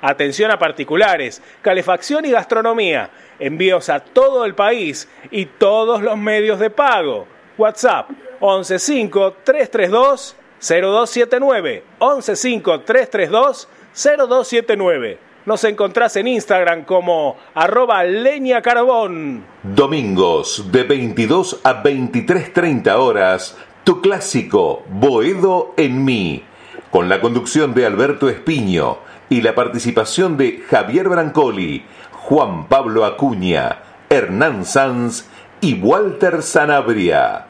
Atención a particulares, calefacción y gastronomía. Envíos a todo el país y todos los medios de pago. WhatsApp 115 332 0279 115 332 0279. Nos encontrás en Instagram como arroba leña. Domingos de 22 a 23.30 horas, tu clásico Boedo en mí, con la conducción de Alberto Espiño y la participación de Javier Brancoli, Juan Pablo Acuña, Hernán Sanz y Walter Sanabria.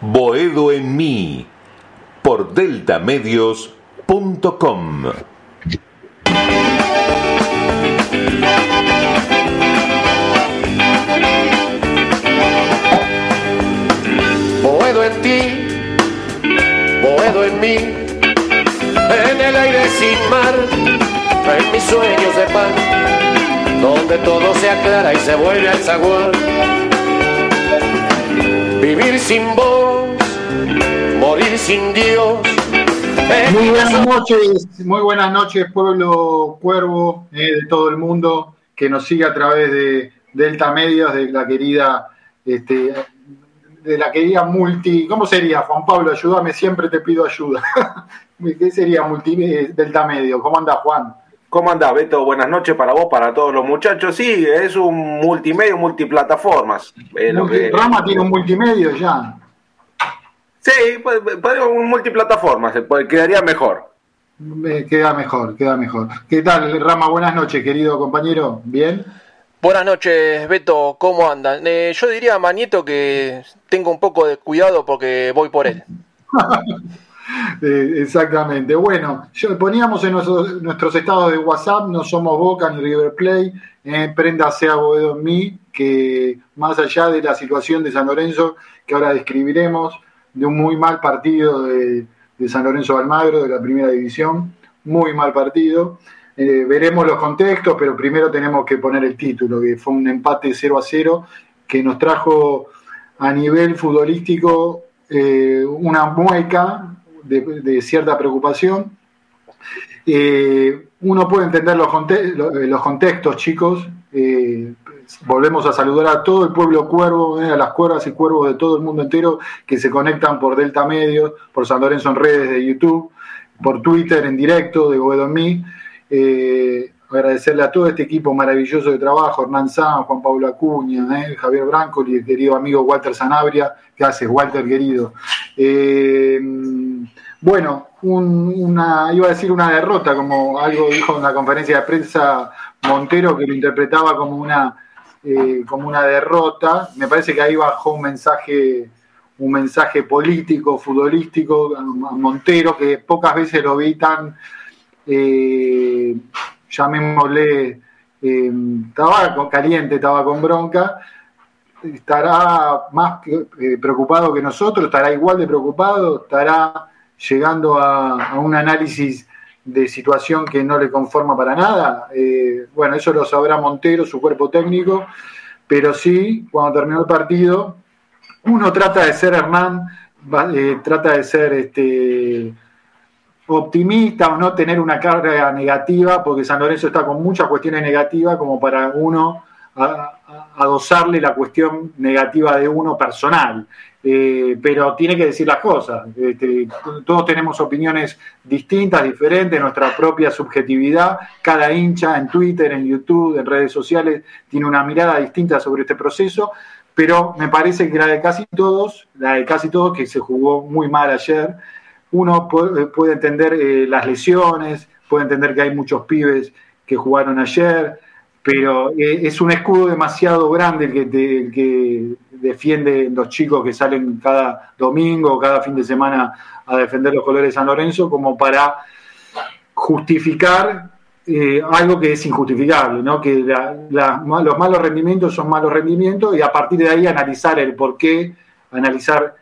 Boedo en mí, por deltamedios.com. Boedo en ti, boedo en mí, en el aire sin mar, en mis sueños de pan, donde todo se aclara y se vuelve al zaguán. Vivir sin vos, morir sin Dios. Muy buenas noches, muy buenas noches, pueblo cuervo eh, de todo el mundo que nos sigue a través de Delta Medios, de la querida, este, de la querida multi, ¿cómo sería Juan Pablo? Ayúdame, siempre te pido ayuda. ¿Qué sería multi eh, Delta Medio? ¿Cómo anda Juan? ¿Cómo andás, Beto? Buenas noches para vos, para todos los muchachos. Sí, es un multimedio, multiplataformas. Eh, lo Multi- que- Rama tiene un multimedio ya. Sí, pues, podemos un multiplataformas, quedaría mejor. Me queda mejor, queda mejor. ¿Qué tal, Rama? Buenas noches, querido compañero. ¿Bien? Buenas noches, Beto, ¿cómo andan? Eh, yo diría a Manieto que tenga un poco de cuidado porque voy por él. Eh, exactamente. Bueno, yo, poníamos en nuestros, estados de WhatsApp, no somos Boca ni River Play, eh, prenda sea Boedo en mí, que más allá de la situación de San Lorenzo, que ahora describiremos, de un muy mal partido de, de San Lorenzo de Almagro, de la primera división, muy mal partido. Eh, veremos los contextos, pero primero tenemos que poner el título, que fue un empate 0 a 0, que nos trajo a nivel futbolístico eh, una mueca de, cierta preocupación. Eh, uno puede entender los, eh, contextos, chicos. Eh, volvemos a saludar a todo el pueblo cuervo, a las cuervas y cuervos de todo el mundo entero que se conectan por Delta Medios, por San Lorenzo en redes de YouTube, por Twitter en directo de Boedo. Agradecerle a todo este equipo maravilloso de trabajo, Hernán San, Juan Pablo Acuña, eh, Javier Branco y el querido amigo Walter Sanabria. ¿Qué haces, Walter, querido? Eh, bueno, un- una, iba a decir una derrota, como algo dijo en la conferencia de prensa Montero, que lo interpretaba como una, eh, como una derrota. Me parece que ahí bajó un mensaje, un mensaje político, futbolístico a Montero, que pocas veces lo vi tan, llamémosle, eh, estaba con- caliente, estaba con bronca, estará más eh, preocupado que nosotros, estará igual de preocupado, estará llegando a, un análisis de situación que no le conforma para nada. Eh, bueno, eso lo sabrá Montero, su cuerpo técnico, pero sí, cuando terminó el partido, uno trata de ser Hernán, eh, trata de ser este optimista o no tener una carga negativa, porque San Lorenzo está con muchas cuestiones negativas como para uno adosarle la cuestión negativa de uno personal. Eh, pero tiene que decir las cosas. Este, todos tenemos opiniones distintas, diferentes, nuestra propia subjetividad. Cada hincha en Twitter, en YouTube, en redes sociales, tiene una mirada distinta sobre este proceso. Pero me parece que la de casi todos, la de casi todos, que se jugó muy mal ayer, uno puede, entender eh, las lesiones, puede entender que hay muchos pibes que jugaron ayer, pero eh, es un escudo demasiado grande el que, que defiende los chicos que salen cada domingo, cada fin de semana a defender los colores de San Lorenzo, como para justificar eh, algo que es injustificable, ¿no? que los malos rendimientos son malos rendimientos y a partir de ahí analizar el por qué, analizar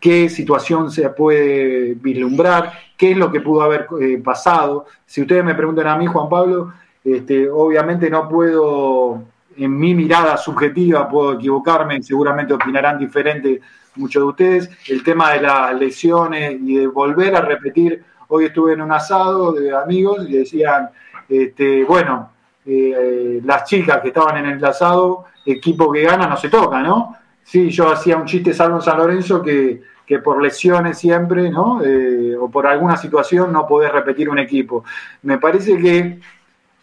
qué situación se puede vislumbrar, qué es lo que pudo haber eh, pasado. Si ustedes me preguntan a mí, Juan Pablo, este, obviamente no puedo, en mi mirada subjetiva, puedo equivocarme, seguramente opinarán diferente muchos de ustedes. El tema de las lesiones y de volver a repetir, hoy estuve en un asado de amigos y decían, este, bueno, eh, las chicas que estaban en el asado, equipo que gana no se toca, ¿no? Sí, yo hacía un chiste salvo en San Lorenzo que, que por lesiones siempre, ¿no? Eh, o por alguna situación no podés repetir un equipo. Me parece que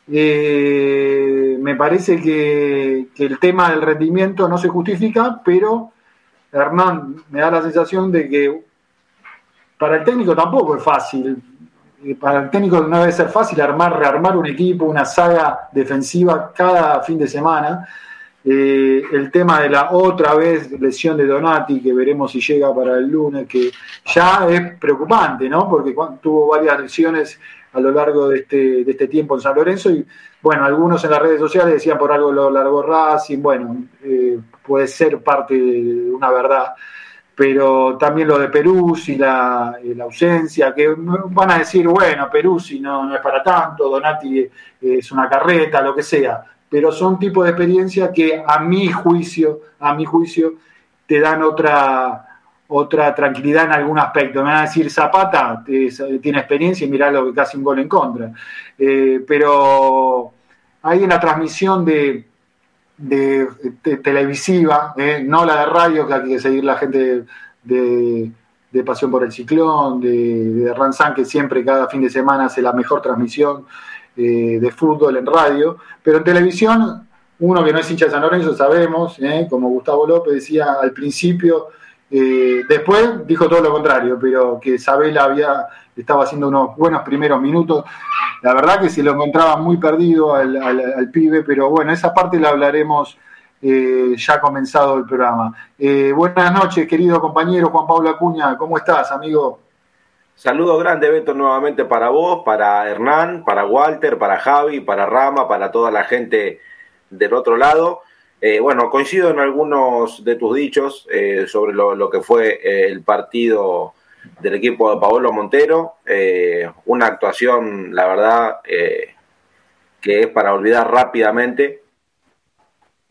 eh, me parece que, el tema del rendimiento no se justifica, pero Hernán me da la sensación de que para el técnico tampoco es fácil. Eh, para el técnico no debe ser fácil armar, rearmar un equipo, una saga defensiva cada fin de semana. Eh, el tema de la otra vez lesión de Donati, que veremos si llega para el lunes, que ya es preocupante, ¿no? Porque tuvo varias lesiones a lo largo de este, de este tiempo en San Lorenzo y bueno, algunos en las redes sociales decían por algo lo largo Racing, bueno, eh, puede ser parte de una verdad, pero también lo de y la, la, ausencia, que van a decir, bueno, Perú si no, no es para tanto, Donati es una carreta, lo que sea, pero son tipos de experiencias que a mi juicio, a mi juicio, te dan otra otra tranquilidad en algún aspecto. Me van a decir Zapata, tiene experiencia y mirá lo que casi un gol en contra. Eh, pero hay en la transmisión de, de, televisiva, eh, no la de radio, que hay que seguir la gente de, Pasión por el Ciclón, de, de Ranzán, que siempre cada fin de semana hace la mejor transmisión eh, de fútbol en radio, pero en televisión, uno que no es hincha de San Lorenzo, sabemos, como Gustavo López decía al principio, eh, después dijo todo lo contrario, pero que Isabel había, estaba haciendo unos buenos primeros minutos. La verdad que se lo encontraba muy perdido al, pibe, pero bueno, esa parte la hablaremos eh, ya comenzado el programa. Eh, buenas noches, querido compañero Juan Pablo Acuña, ¿cómo estás, amigo? Saludos grande, Beto, nuevamente para vos, para Hernán, para Walter, para Javi, para Rama, para toda la gente del otro lado. Eh, bueno, coincido en algunos de tus dichos eh, sobre lo, que fue eh, el partido del equipo de Paolo Montero. una actuación, la verdad, que es para olvidar rápidamente,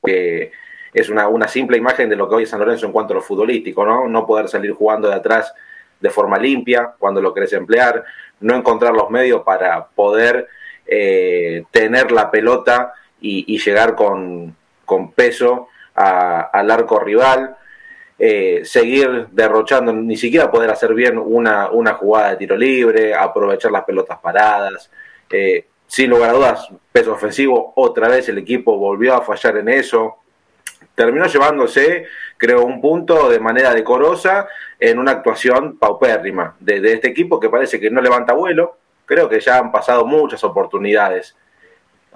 que es una, una, simple imagen de lo que hoy es San Lorenzo en cuanto a lo futbolístico, ¿no? No poder salir jugando de atrás de forma limpia cuando lo querés emplear, no encontrar los medios para poder tener la pelota y llegar con, con peso al arco rival, eh, seguir derrochando, ni siquiera poder hacer bien una, una, jugada de tiro libre, aprovechar las pelotas paradas. Eh, sin lugar a dudas, peso ofensivo, otra vez el equipo volvió a fallar en eso. Terminó llevándose, creo, un punto de manera decorosa en una actuación paupérrima de, este equipo que parece que no levanta vuelo. Creo que ya han pasado muchas oportunidades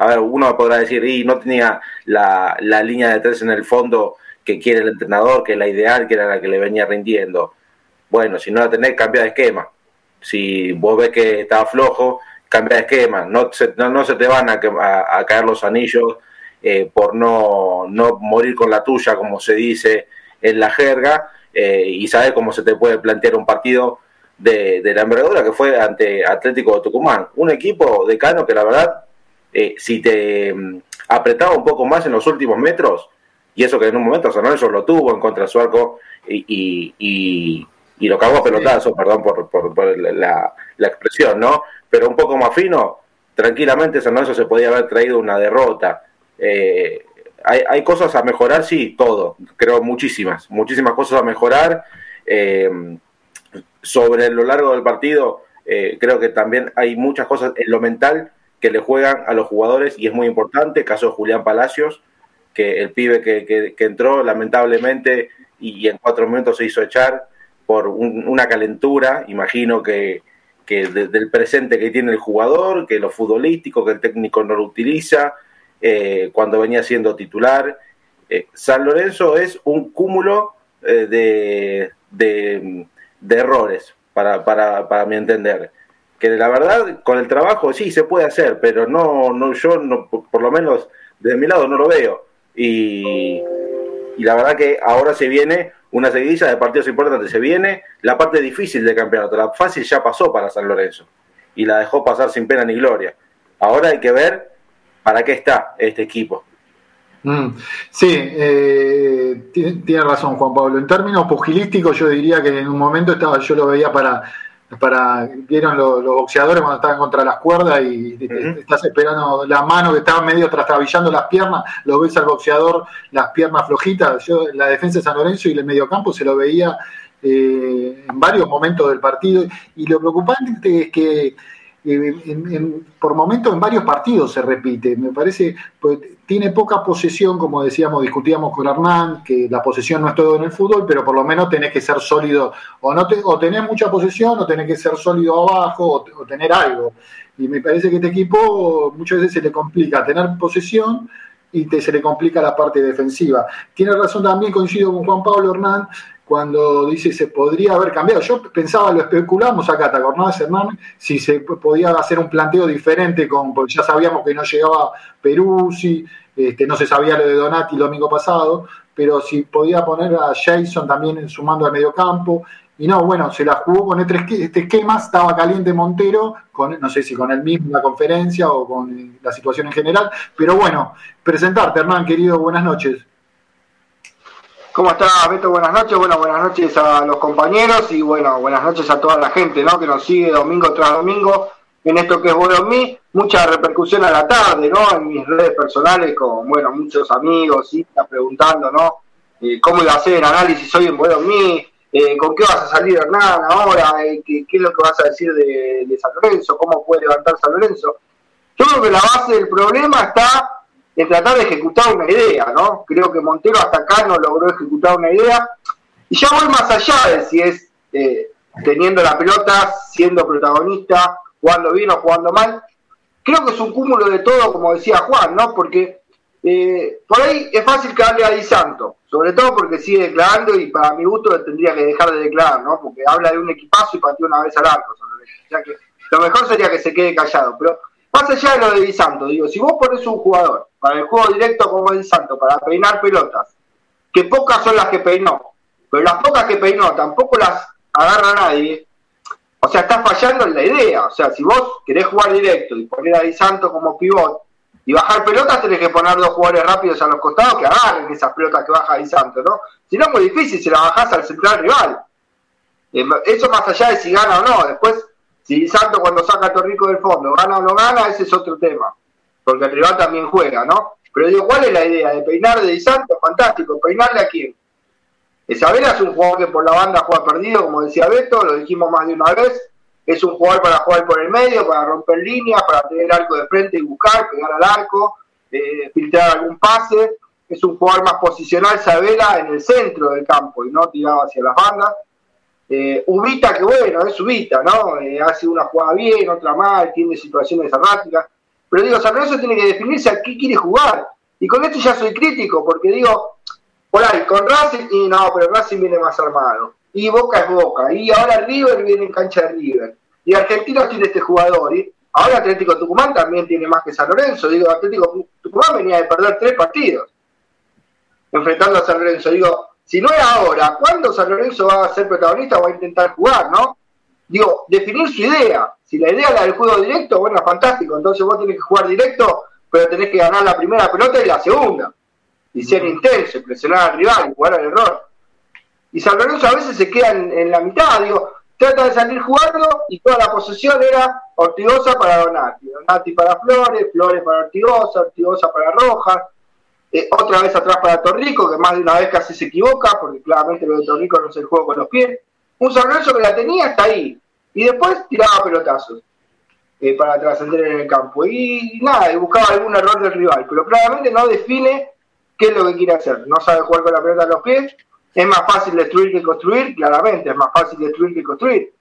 a ver, uno podrá decir, y no tenía la, línea de tres en el fondo que quiere el entrenador, que es la ideal, que era la que le venía rindiendo. Bueno, si no la tenés, cambia de esquema. Si vos ves que está flojo, cambia de esquema. No se, no, se te van a, caer los anillos eh, por no, no morir con la tuya, como se dice en la jerga, eh, y sabes cómo se te puede plantear un partido de, de la envergadura que fue ante Atlético de Tucumán. Un equipo de Cano que la verdad eh, si te mm, apretaba un poco más en los últimos metros, y eso que en un momento San Lorenzo lo tuvo en contra de su arco y, y, y, lo cagó a pelotazo, perdón por, por, la, la, expresión, ¿no? Pero un poco más fino, tranquilamente San Lorenzo se podía haber traído una derrota. Eh, hay, cosas a mejorar, sí, todo, creo muchísimas, muchísimas cosas a mejorar. Eh, sobre lo largo del partido, eh, creo que también hay muchas cosas en lo mental que le juegan a los jugadores y es muy importante, caso de Julián Palacios, que el pibe que, entró lamentablemente y, en cuatro minutos se hizo echar por una calentura, imagino que, que del presente que tiene el jugador, que lo futbolístico, que el técnico no lo utiliza, eh, cuando venía siendo titular. Eh, San Lorenzo es un cúmulo eh, de, de, errores, para, para, para mi entender. Que la verdad, con el trabajo sí se puede hacer, pero no, no yo no, por lo menos de mi lado no lo veo. Y, y la verdad que ahora se viene una seguidilla de partidos importantes. Se viene la parte difícil del campeonato. La fácil ya pasó para San Lorenzo y la dejó pasar sin pena ni gloria. Ahora hay que ver para qué está este equipo. Mm, sí, eh, tiene, razón Juan Pablo. En términos pugilísticos yo diría que en un momento estaba, yo lo veía para, para vieron los, boxeadores cuando estaban contra las cuerdas y estás esperando la mano que estaba medio trastabillando las piernas, lo ves al boxeador las piernas flojitas. Yo la defensa de San Lorenzo y el mediocampo se lo veía eh, en varios momentos del partido y lo preocupante es que por momentos en varios partidos se repite. Me parece, pues, tiene poca posesión, como decíamos, discutíamos con Hernán, que la posesión no es todo en el fútbol, pero por lo menos tenés que ser sólido, o no o tenés mucha posesión, o tenés que ser sólido abajo, o, tener algo. Y me parece que este equipo muchas veces se le complica tener posesión y te, se le complica la parte defensiva. Tiene razón también, coincido con Juan Pablo Hernán, cuando dice se podría haber cambiado. Yo pensaba, lo especulamos acá, ¿te acordás, Hernán? Si se podía hacer un planteo diferente, con, porque ya sabíamos que no llegaba Peruzzi, este, no se sabía lo de Donati el domingo pasado, pero si podía poner a Jason también sumando al mediocampo. Y no, bueno, se la jugó con este, este esquema, estaba caliente Montero, con, no sé si con el mismo la conferencia o con la situación en general, pero bueno, presentarte, Hernán, querido, buenas noches. ¿Cómo está Beto? Buenas noches. Bueno, buenas noches a los compañeros y bueno, buenas noches a toda la gente ¿no? que nos sigue domingo tras domingo en esto que es Bueno Mí. Mucha repercusión a la tarde, ¿no? En mis redes personales con, bueno, muchos amigos, y está preguntando, ¿no? Eh, ¿Cómo iba a hacer el análisis hoy en Bueno Mí? Eh, ¿Con qué vas a salir Hernán ahora? Eh, ¿qué, es lo que vas a decir de, de San Lorenzo? ¿Cómo puede levantar San Lorenzo? Yo creo que la base del problema está en tratar de ejecutar una idea, ¿no? Creo que Montero hasta acá no logró ejecutar una idea. Y ya voy más allá de si es eh, teniendo la pelota, siendo protagonista, jugando bien o jugando mal. Creo que es un cúmulo de todo, como decía Juan, ¿no? Porque eh, por ahí es fácil hable a Di Santo, sobre todo porque sigue declarando y para mi gusto tendría que dejar de declarar, ¿no? Porque habla de un equipazo y pateó una vez al arco. O que lo mejor sería que se quede callado. Pero más allá de lo de Di Santo, digo, si vos pones un jugador para el juego directo como Di Santo, para peinar pelotas, que pocas son las que peinó, pero las pocas que peinó tampoco las agarra nadie, o sea, estás fallando en la idea. O sea, si vos querés jugar directo y poner a Di Santo como pivot y bajar pelotas, tenés que poner dos jugadores rápidos a los costados que agarren esas pelotas que baja Di Santo, ¿no? Si no es muy difícil si la bajás al central rival. Eh, eso más allá de si gana o no. Después si Santo cuando saca a Torrico del fondo gana o no gana, ese es otro tema. Porque el rival también juega, ¿no? Pero digo, ¿cuál es la idea? ¿De peinar de? Fantástico. ¿Peinarle a quién? Isabela es un jugador que por la banda juega perdido, como decía Beto, lo dijimos más de una vez. Es un jugador para jugar por el medio, para romper líneas, para tener arco de frente y buscar, pegar al arco, eh, filtrar algún pase. Es un jugador más posicional, Isabela, en el centro del campo y no tirado hacia las bandas. Eh, Ubita, que bueno, es Ubita, ¿no? Eh, hace una jugada bien, otra mal, tiene situaciones erráticas. Pero digo, San Lorenzo tiene que definirse a qué quiere jugar. Y con esto ya soy crítico, porque digo, por ahí, con Racing, y no, pero Racing viene más armado. Y Boca es Boca. Y ahora River viene en cancha de River. Y Argentino tiene este jugador. Y ahora Atlético Tucumán también tiene más que San Lorenzo. Digo, Atlético Tucumán venía de perder tres partidos enfrentando a San Lorenzo. Digo, si no es ahora, ¿cuándo San Lorenzo va a ser protagonista o va a intentar jugar, no? Digo, definir su idea. Si la idea es la del juego directo, bueno, fantástico. Entonces vos tenés que jugar directo, pero tenés que ganar la primera pelota y la segunda. Y ser intenso, presionar al rival, jugar al error. Y San Lorenzo a veces se queda en, la mitad, digo, trata de salir jugando y toda la posesión era Ortigosa para Donati, Donati para Flores, Flores para Ortigosa, Ortigosa para Rojas. Eh, otra vez atrás para Torrico, que más de una vez casi se equivoca, porque claramente lo de Torrico no es el juego con los pies. Un San que la tenía hasta ahí, y después tiraba pelotazos eh, para trascender en el campo. Y nada, buscaba algún error del rival, pero claramente no define qué es lo que quiere hacer. No sabe jugar con la pelota a los pies. Es más fácil destruir que construir, claramente, es más fácil destruir que construir.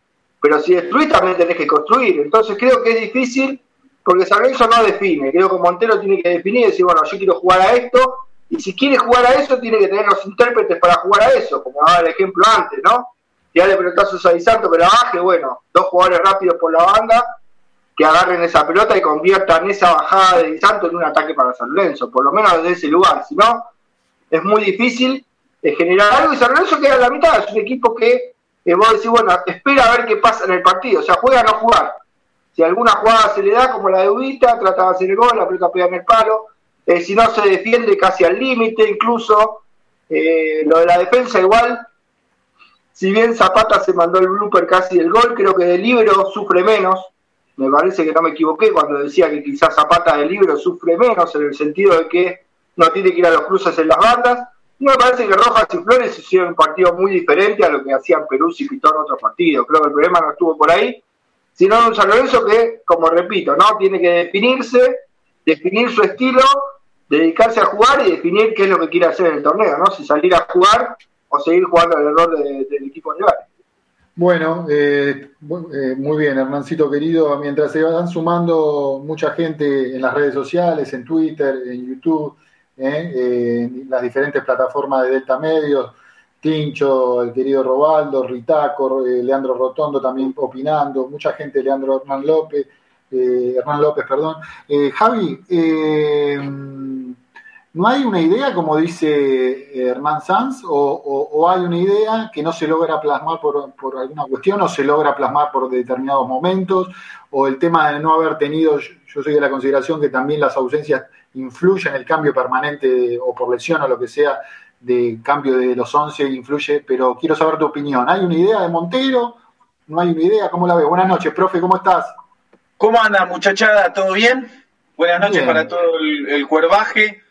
Pero si destruís también tenés que construir. Entonces creo que es difícil porque San Lorenzo no define. Creo que Montero tiene que definir y decir, bueno, yo quiero jugar a esto. Y si quiere jugar a eso, tiene que tener los intérpretes para jugar a eso, como daba el ejemplo antes, ¿no? Tirarle pelotazos a Di Santo, pero baje, bueno, dos jugadores rápidos por la banda que agarren esa pelota y conviertan esa bajada de Santo en un ataque para San Lorenzo, por lo menos desde ese lugar. Si no, es muy difícil eh, generar algo y San Lorenzo queda en la mitad. Es un equipo que eh, vos decís, bueno, espera a ver qué pasa en el partido, o sea, juega o no jugar. Si alguna jugada se le da, como la de Ubita, trata de hacer el gol, la pelota pega en el palo. Eh, si no, se defiende casi al límite, incluso. lo de la defensa, igual, si bien Zapata se mandó el blooper casi del gol, creo que del libro sufre menos me parece que no me equivoqué cuando decía que quizás Zapata del libro sufre menos en el sentido de que no tiene que ir a los cruces en las bandas. Y me parece que Rojas y Flores hicieron un partido muy diferente a lo que hacían Perú y Pitón en otros partidos. Creo que el problema no estuvo por ahí, sino un San que, como repito, no tiene que definirse, definir su estilo, dedicarse a jugar y definir qué es lo que quiere hacer en el torneo, ¿no? Si salir a jugar o seguir jugando al error del equipo rival. Bueno, eh, eh, muy bien, Hernancito querido. Mientras se van sumando mucha gente en las redes sociales, en Twitter, en YouTube, eh, en las diferentes plataformas de Delta Medios, Tincho, el querido Robaldo, Ritaco, Leandro Rotondo también opinando, mucha gente, Leandro Hernán López, Hernán López, perdón. Javi, ¿No hay una idea, como dice eh, Hernán Sanz, o, hay una idea que no se logra plasmar por, alguna cuestión o se logra plasmar por determinados momentos, o el tema de no haber tenido, yo soy de la consideración que también las ausencias influyen en el cambio permanente o por lesión o lo que sea de cambio de los 11 influye, pero quiero saber tu opinión. ¿Hay una idea de Montero? ¿No hay una idea? ¿Cómo la ves? Buenas noches, profe, ¿cómo estás? ¿Cómo anda, muchachada? ¿Todo bien? Buenas noches para todo el cuervaje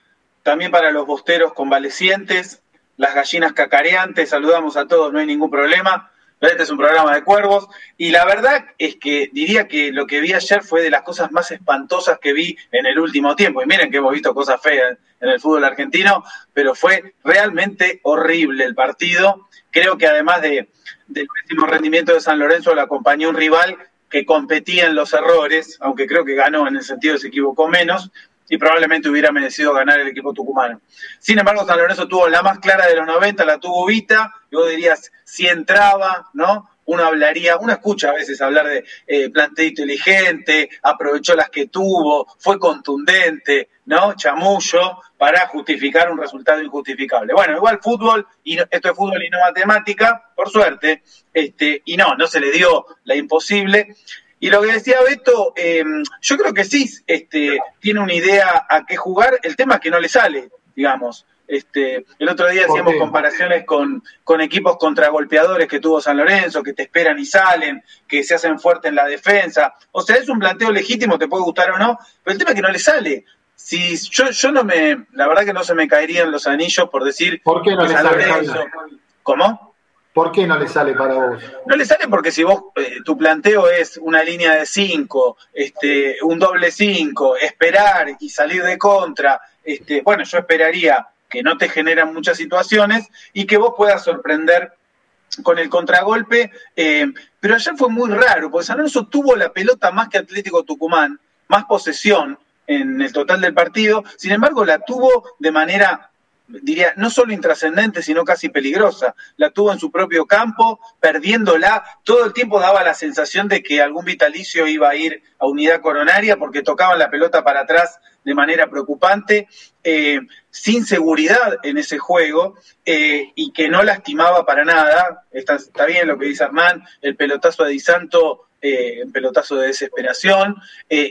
también para los bosteros convalecientes, las gallinas cacareantes, saludamos a todos, no hay ningún problema. Este es un programa de cuervos y la verdad es que diría que lo que vi ayer fue de las cosas más espantosas que vi en el último tiempo. Y miren que hemos visto cosas feas en el fútbol argentino, pero fue realmente horrible el partido. Creo que además de, del último rendimiento de San Lorenzo lo acompañó un rival que competía en los errores, aunque creo que ganó en el sentido de se equivocó menos, y probablemente hubiera merecido ganar el equipo tucumano. Sin embargo, San Lorenzo tuvo la más clara de los 90, la tuvo Vita, y vos dirías, si entraba, ¿no? Uno hablaría, uno escucha a veces hablar de eh, planteo inteligente, aprovechó las que tuvo, fue contundente, ¿no? Chamullo, para justificar un resultado injustificable. Bueno, igual fútbol, y esto es fútbol y no matemática, por suerte, este, y no, no se le dio la imposible. Y lo que decía Beto, eh, yo creo que sí este, tiene una idea a qué jugar, el tema es que no le sale, digamos. Este, el otro día hacíamos comparaciones con, con equipos contragolpeadores que tuvo San Lorenzo, que te esperan y salen, que se hacen fuerte en la defensa. O sea, es un planteo legítimo, te puede gustar o no, pero el tema es que no le sale. Si yo, yo no me, la verdad que no se me caerían los anillos por decir ¿Por qué no le sale? ¿Cómo? ¿Por qué no le sale para vos? No le sale porque si vos, eh, tu planteo es una línea de 5, este, un doble 5, esperar y salir de contra, este, bueno, yo esperaría que no te generan muchas situaciones y que vos puedas sorprender con el contragolpe, eh, pero ayer fue muy raro, porque San Lorenzo tuvo la pelota más que Atlético Tucumán, más posesión en el total del partido, sin embargo la tuvo de manera diría, no solo intrascendente, sino casi peligrosa. La tuvo en su propio campo, perdiéndola. Todo el tiempo daba la sensación de que algún vitalicio iba a ir a unidad coronaria porque tocaban la pelota para atrás de manera preocupante, eh, sin seguridad en ese juego eh, y que no lastimaba para nada. Está, está, bien lo que dice Hernán, el pelotazo de Di Santo. Eh, pelotazo de desesperación,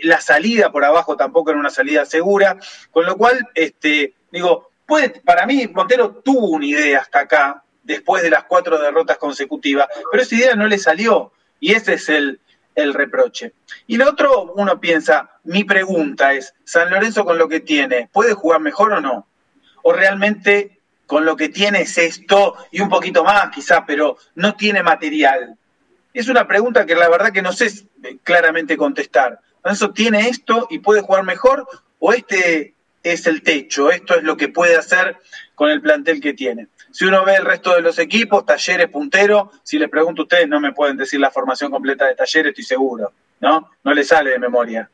la salida por abajo tampoco era una salida segura, con lo cual, este, digo, para mí, Montero tuvo una idea hasta acá, después de las cuatro derrotas consecutivas, pero esa idea no le salió y ese es el, el reproche. Y lo otro, uno piensa, mi pregunta es, San Lorenzo con lo que tiene, ¿puede jugar mejor o no? o realmente con lo que tiene es esto y un poquito más quizá, pero no tiene material? Es una pregunta que la verdad que no sé claramente contestar. ¿Eso tiene esto y puede jugar mejor o este es el techo, esto es lo que puede hacer con el plantel que tiene? Si uno ve el resto de los equipos, Talleres puntero, si les pregunto a ustedes no me pueden decir la formación completa de Talleres, estoy seguro, ¿no? No le sale de memoria.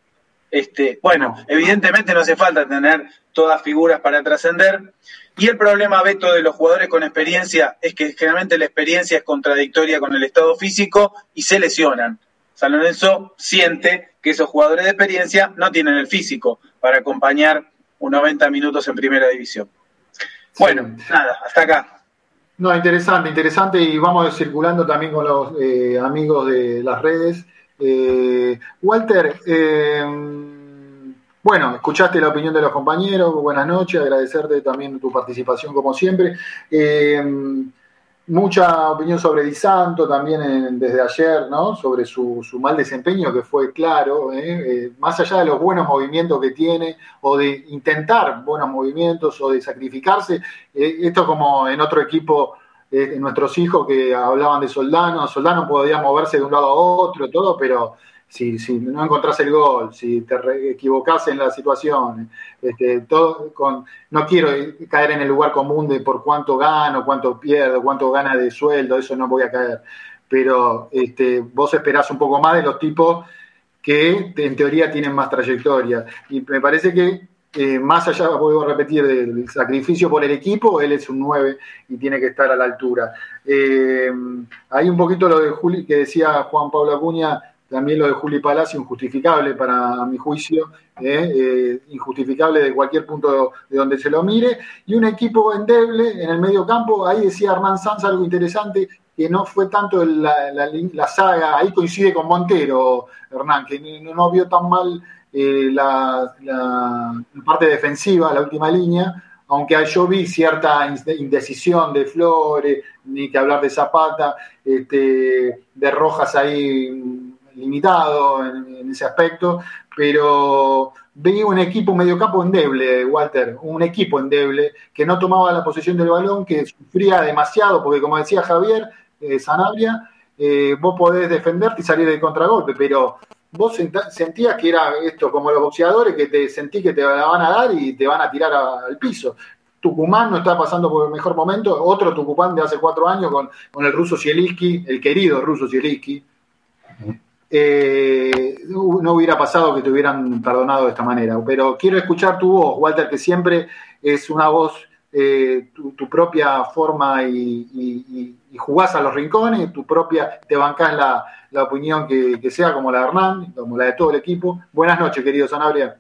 Este, bueno, evidentemente no hace falta tener todas figuras para trascender. Y el problema, Beto, de los jugadores con experiencia es que generalmente la experiencia es contradictoria con el estado físico y se lesionan. San Lorenzo siente que esos jugadores de experiencia no tienen el físico para acompañar un 90 minutos en primera división. Bueno, nada, hasta acá. No, interesante, interesante y vamos circulando también con los eh, amigos de las redes. Eh, Walter, eh, bueno, escuchaste la opinión de los compañeros, buenas noches, agradecerte también tu participación como siempre. Mucha opinión sobre Di Santo también desde ayer, ¿no? Sobre su, mal desempeño que fue claro, más allá de los buenos movimientos que tiene o de intentar buenos movimientos o de sacrificarse, esto como en otro equipo eh, nuestros hijos que hablaban de Soldano, Soldano podía moverse de un lado a otro, todo, pero si, si no encontrás el gol, si te equivocás en la situación, este, todo con, no quiero caer en el lugar común de por cuánto gano, cuánto pierdo, cuánto gana de sueldo, eso no voy a caer. Pero este, vos esperás un poco más de los tipos que en teoría tienen más trayectoria. Y me parece que eh, más allá, vuelvo a repetir, del sacrificio por el equipo, él es un 9 y tiene que estar a la altura. Eh, hay un poquito lo de Juli, que decía Juan Pablo Acuña, también lo de Juli Palacio, injustificable para mi juicio, eh, injustificable de cualquier punto de donde se lo mire, y un equipo endeble en el medio campo, ahí decía Hernán Sanz algo interesante, que no fue tanto la, la, saga, ahí coincide con Montero, Hernán, que no, no vio tan mal eh, la, parte defensiva, la última línea, aunque yo vi cierta indecisión de Flores, ni que hablar de Zapata, este, de Rojas ahí limitado en, ese aspecto, pero vi un equipo medio campo endeble, Walter, un equipo endeble que no tomaba la posesión del balón, que sufría demasiado, porque como decía Javier eh, Sanabria, eh, vos podés defenderte y salir de contragolpe, pero vos sentías que era esto como los boxeadores que te sentí que te la van a dar y te van a tirar al piso. Tucumán no está pasando por el mejor momento, otro Tucumán de hace cuatro años con, con el ruso Zielinski, el querido ruso Zielinski. Eh, no hubiera pasado que te hubieran perdonado de esta manera, pero quiero escuchar tu voz, Walter, que siempre es una voz, eh, tu, propia forma y, y, jugás a los rincones, tu propia, te bancás la, la opinión que, sea, como la de Hernán, como la de todo el equipo. Buenas noches, querido Sanabria.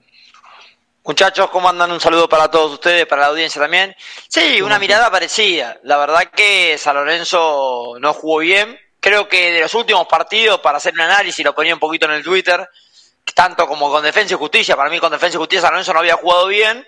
Muchachos, ¿cómo andan? Un saludo para todos ustedes, para la audiencia también. Sí, una mirada parecida. La verdad que San Lorenzo no jugó bien. Creo que de los últimos partidos, para hacer un análisis, lo ponía un poquito en el Twitter, tanto como con Defensa y Justicia, para mí con Defensa y Justicia San Lorenzo no había jugado bien.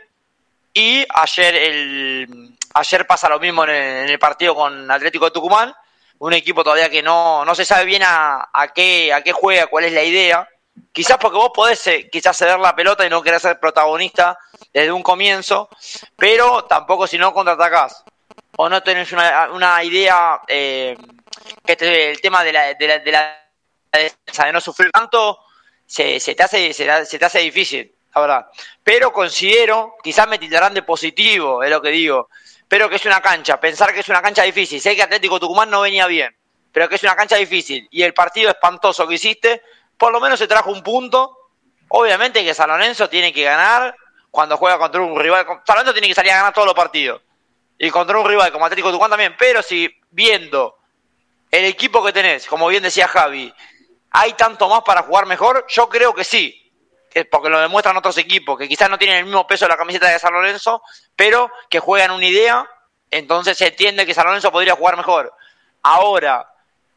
Y ayer, el, ayer pasa lo mismo en el partido con Atlético de Tucumán un equipo todavía que no, no se sabe bien a, a, qué, a qué juega, cuál es la idea. Quizás porque vos podés eh, quizás ceder la pelota y no querés ser protagonista desde un comienzo, pero tampoco si no contraatacás o no tenés una, una idea, eh, que el tema de la, de la, de la defensa, de no sufrir tanto, se, se, te hace, se, se te hace difícil, la verdad. Pero considero, quizás me tildarán de positivo, es lo que digo, pero que es una cancha, pensar que es una cancha difícil, sé que Atlético Tucumán no venía bien, pero que es una cancha difícil y el partido espantoso que hiciste, por lo menos se trajo un punto. Obviamente que San Lorenzo tiene que ganar cuando juega contra un rival. San Lorenzo tiene que salir a ganar todos los partidos. Y contra un rival como Atlético Tucumán también. Pero si viendo el equipo que tenés, como bien decía Javi, hay tanto más para jugar mejor, yo creo que sí porque lo demuestran otros equipos que quizás no tienen el mismo peso de la camiseta de San Lorenzo, pero que juegan una idea, entonces se entiende que San Lorenzo podría jugar mejor. Ahora,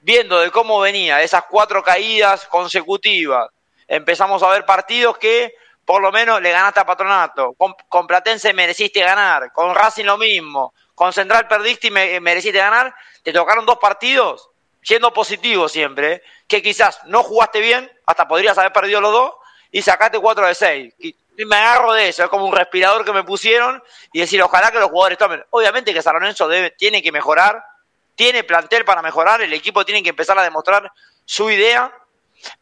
viendo de cómo venía esas cuatro caídas consecutivas, empezamos a ver partidos que por lo menos le ganaste a Patronato, con, Platense mereciste ganar, con Racing lo mismo, con Central perdiste y mereciste ganar, te tocaron dos partidos, siendo positivo siempre, que quizás no jugaste bien, hasta podrías haber perdido los dos, y sacate 4 de 6. Y me agarro de eso, es como un respirador que me pusieron y decir, ojalá que los jugadores tomen. Obviamente que San Lorenzo debe, tiene que mejorar, tiene plantel para mejorar, el equipo tiene que empezar a demostrar su idea,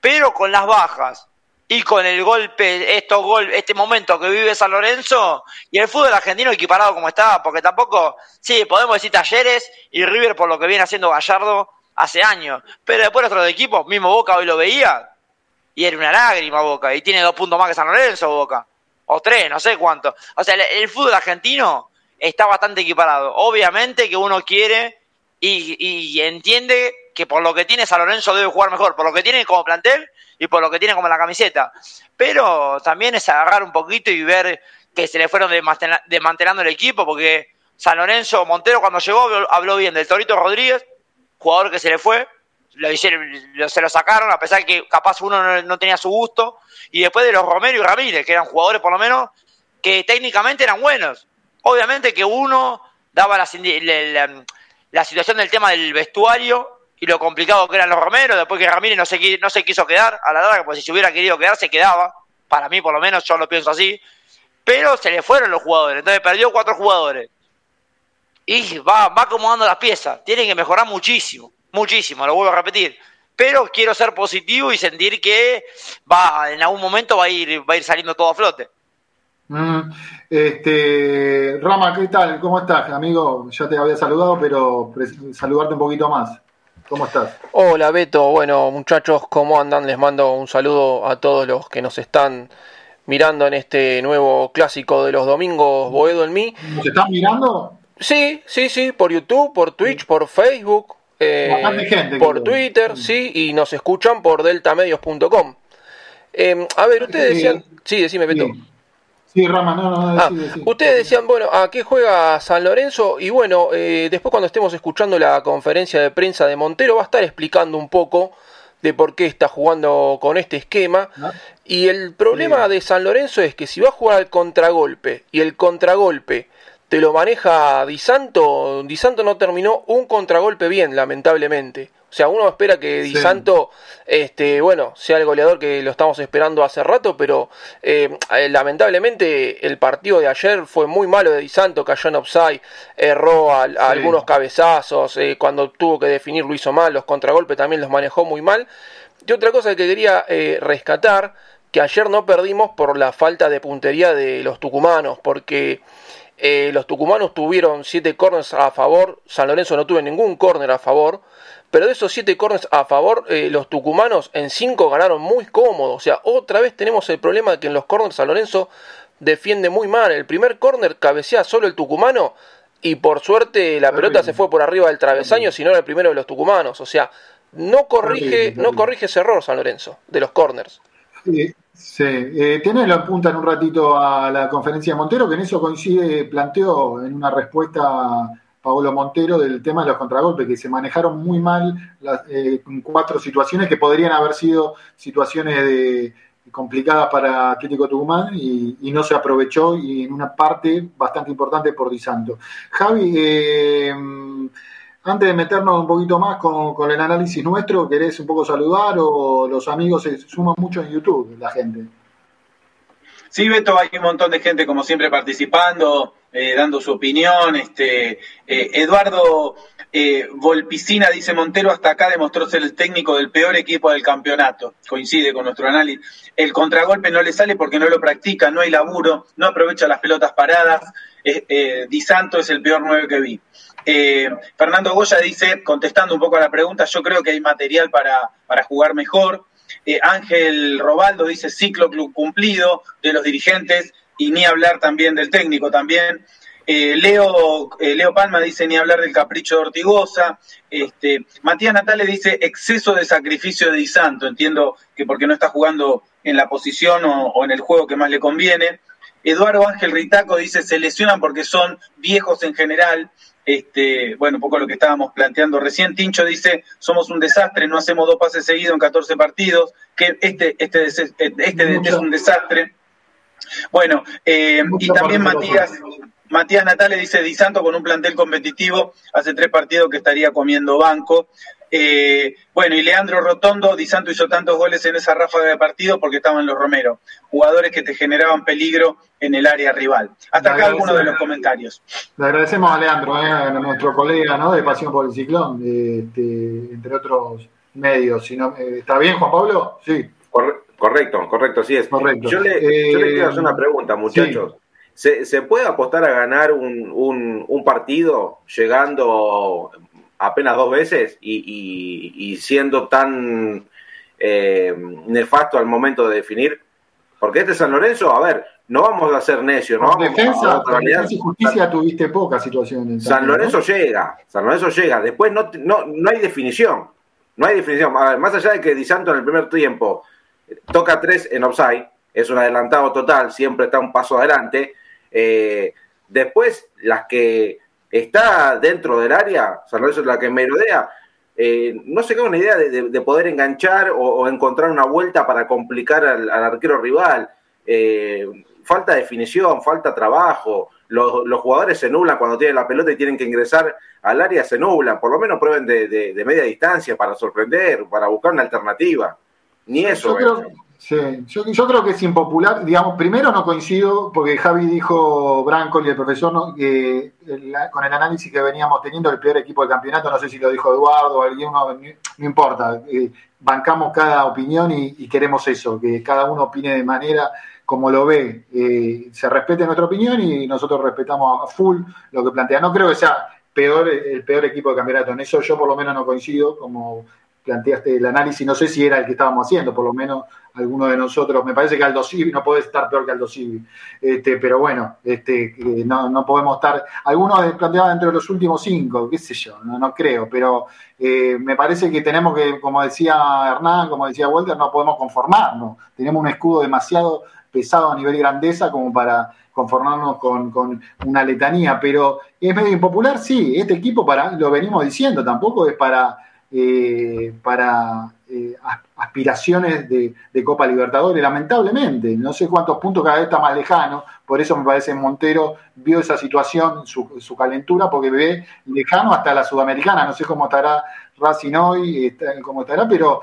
pero con las bajas y con el golpe, estos gol, este momento que vive San Lorenzo y el fútbol argentino equiparado como está, porque tampoco, sí, podemos decir Talleres y River por lo que viene haciendo Gallardo hace años, pero después otros equipos, mismo Boca hoy lo veía y era una lágrima Boca y tiene dos puntos más que San Lorenzo Boca, o tres, no sé cuánto. O sea, el, el fútbol argentino está bastante equiparado. Obviamente que uno quiere y, y entiende que por lo que tiene San Lorenzo debe jugar mejor, por lo que tiene como plantel y por lo que tiene como la camiseta. Pero también es agarrar un poquito y ver que se le fueron desmantelando el equipo, porque San Lorenzo, Montero cuando llegó habló bien del Torito Rodríguez, jugador que se le fue, lo hicieron, se lo sacaron, a pesar que capaz uno no, tenía su gusto, y después de los Romero y Ramírez, que eran jugadores por lo menos que técnicamente eran buenos. Obviamente que uno daba la, la, situación del tema del vestuario y lo complicado que eran los Romero, después que Ramírez no se, no se quiso quedar a la larga, porque si se hubiera querido quedar se quedaba, para mí por lo menos yo lo pienso así, pero se le fueron los jugadores, entonces perdió cuatro jugadores. Y va, va acomodando las piezas, tiene que mejorar muchísimo, muchísimo, lo vuelvo a repetir. Pero quiero ser positivo y sentir que va, en algún momento va a ir, va a ir saliendo todo a flote. Mm, este, Rama, ¿qué tal? ¿Cómo estás, amigo? Ya te había saludado, pero saludarte un poquito más. ¿Cómo estás? Hola Beto, bueno muchachos, ¿cómo andan? Les mando un saludo a todos los que nos están mirando en este nuevo clásico de los domingos Boedo en mí. ¿Nos están mirando? Sí, sí, sí, por YouTube, por Twitch, por Facebook, eh, gente, por Twitter, sí, y nos escuchan por deltamedios.com. Eh, a ver, ustedes decían... Sí, decime Beto. Sí, Rama, no, no, ah, Ustedes decían, bueno, ¿a qué juega San Lorenzo? Y bueno, eh, después cuando estemos escuchando la conferencia de prensa de Montero va a estar explicando un poco de por qué está jugando con este esquema. Ah. Y el problema de San Lorenzo es que si va a jugar al contragolpe y el contragolpe te lo maneja Di Santo, Di Santo no terminó un contragolpe bien, lamentablemente. O sea, uno espera que Di Santo, este, bueno, sea el goleador que lo estamos esperando hace rato, pero eh, eh, lamentablemente el partido de ayer fue muy malo de Di Santo, cayó en offside, erró a, algunos cabezazos, eh, cuando tuvo que definir lo hizo mal, los contragolpes también los manejó muy mal. Y otra cosa que quería rescatar, que ayer no perdimos por la falta de puntería de los tucumanos, porque los tucumanos tuvieron siete corners a favor, San Lorenzo no tuvo ningún corner a favor, pero de esos siete corners a favor, eh, los tucumanos en cinco ganaron muy cómodo. O sea, otra vez tenemos el problema de que en los corners San Lorenzo defiende muy mal. El primer corner cabecea solo el tucumano y por suerte la pelota se fue por arriba del travesaño, sino el primero de los tucumanos. O sea, no corrige, no corrige ese error San Lorenzo de los corners. Sí, sí. Eh, tenés la punta en un ratito a la conferencia de Montero, que en eso coincide, planteó en una respuesta Pablo Montero del tema de los contragolpes, que se manejaron muy mal las, eh, cuatro situaciones que podrían haber sido situaciones de, complicadas para Atlético Tucumán y, no se aprovechó y en una parte bastante importante por Di Santo. Javi, eh, antes de meternos un poquito más con, el análisis nuestro, ¿querés un poco saludar o los amigos se suman mucho en YouTube, la gente? Sí, Beto, hay un montón de gente como siempre participando. Eh, dando su opinión. Este, eh, Eduardo eh, Volpicina dice Montero hasta acá demostró ser el técnico del peor equipo del campeonato. Coincide con nuestro análisis. El contragolpe no le sale porque no lo practica, no hay laburo, no aprovecha las pelotas paradas. Di Santo es el peor nueve que vi. Fernando Goya dice, contestando un poco a la pregunta, yo creo que hay material para, para jugar mejor. Ángel Robaldo dice ciclo club cumplido de los dirigentes y ni hablar también del técnico también. Eh, Leo, eh, Leo Palma dice ni hablar del capricho de Ortigosa. Este, Matías Natale dice exceso de sacrificio de Di Santo. Entiendo que porque no está jugando en la posición o, en el juego que más le conviene. Eduardo Ángel Ritaco dice se lesionan porque son viejos en general. Este, bueno, un poco lo que estábamos planteando recién. Tincho dice, somos un desastre, no hacemos dos pases seguidos en 14 partidos, que este, este, este, este es un desastre. Bueno, eh, y también Matías, Matías Natale dice Di Santo con un plantel competitivo, hace tres partidos que estaría comiendo banco. Eh, bueno, y Leandro Rotondo, Di Santo hizo tantos goles en esa ráfaga de partido porque estaban los Romero, jugadores que te generaban peligro en el área rival. Hasta acá algunos de los comentarios. Le agradecemos a Leandro, eh, a nuestro colega ¿no? de Pasión por el Ciclón, este, entre otros medios. Si no, eh, ¿Está bien, Juan Pablo? Sí. Correcto, correcto, así es. Correcto. Yo le, yo le quiero hacer una pregunta, muchachos. ¿Se, ¿Se, puede apostar a ganar un, un, un partido llegando apenas dos veces y, y, siendo tan eh, nefasto al momento de definir. Porque este San Lorenzo, a ver, no vamos a ser necios, ¿no? defensa, defensa y justicia tuviste pocas situaciones. San, Lorenzo llega, San Lorenzo llega. Después no, no, no hay definición. No hay definición. más allá de que Di Santo en el primer tiempo toca tres en offside, es un adelantado total, siempre está un paso adelante. Eh, después, las que está dentro del área, San Lorenzo es la que merodea, eh, no se queda una idea de, poder enganchar o, encontrar una vuelta para complicar al, arquero rival. Eh, falta definición, falta trabajo. Los, jugadores se nublan cuando tienen la pelota y tienen que ingresar al área, se nublan. Por lo menos prueben de, media distancia para sorprender, para buscar una alternativa. Ni eso. Sí, yo, creo que es impopular. Digamos, primero no coincido, porque Javi dijo, Branco y el profesor, ¿no? con el análisis que veníamos teniendo, el peor equipo del campeonato, no sé si lo dijo Eduardo o alguien, no, no importa. Eh, bancamos cada opinión y, queremos eso, que cada uno opine de manera como lo ve. Eh, se respete nuestra opinión y nosotros respetamos a full lo que plantea. No creo que sea peor el peor equipo del campeonato. En eso yo por lo menos no coincido, como planteaste el análisis, no sé si era el que estábamos haciendo, por lo menos alguno de nosotros, me parece que Aldo Civi no puede estar peor que Aldo Civi, este, pero bueno, este, no, no podemos estar, algunos planteaban entre los últimos cinco, qué sé yo, no, no creo, pero eh, me parece que tenemos que, como decía Hernán, como decía Walter, no podemos conformarnos, tenemos un escudo demasiado pesado a nivel grandeza como para conformarnos con, con, una letanía, pero es medio impopular, sí, este equipo para, lo venimos diciendo, tampoco es para eh, para eh, aspiraciones de, Copa Libertadores, lamentablemente. No sé cuántos puntos cada vez está más lejano, por eso me parece Montero vio esa situación, su, calentura, porque ve lejano hasta la Sudamericana. No sé cómo estará Racing hoy, cómo estará, pero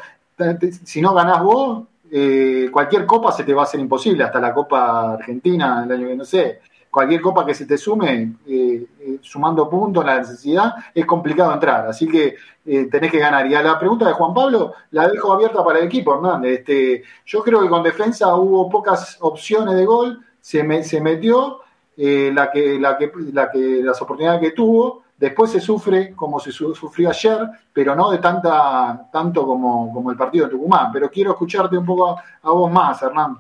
si no ganás vos, eh, cualquier copa se te va a hacer imposible, hasta la Copa Argentina, el año que no sé cualquier copa que se te sume, eh, eh, sumando puntos, la necesidad, es complicado entrar. Así que eh, tenés que ganar. Y a la pregunta de Juan Pablo, la dejo abierta para el equipo, Hernández. Este, yo creo que con defensa hubo pocas opciones de gol, se, me, se metió la que, la que, la que, las oportunidades que tuvo. Después se sufre como se sufrió ayer, pero no de tanta, tanto como, como el partido de Tucumán. Pero quiero escucharte un poco a, vos más, Hernán.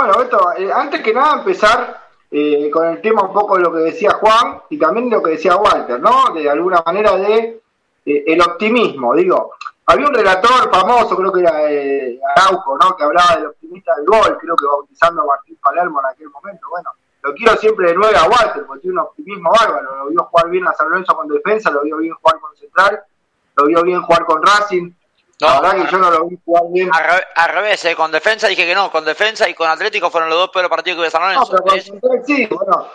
Bueno, esto, eh, antes que nada empezar eh, con el tema un poco de lo que decía Juan y también lo que decía Walter, ¿no? De alguna manera de eh, el optimismo, digo. Había un relator famoso, creo que era Araujo, ¿no? Que hablaba del optimista del gol, creo que bautizando a Martín Palermo en aquel momento. Bueno, lo quiero siempre de nuevo a Walter, porque tiene un optimismo bárbaro. Lo vio jugar bien a San Lorenzo con defensa, lo vio bien jugar con Central, lo vio bien jugar con Racing no, la yo no lo vi jugar bien. Al, revés, eh, con defensa dije que no, con defensa y con Atlético fueron los dos peores partidos que vi San Lorenzo. No, pero sí, bueno.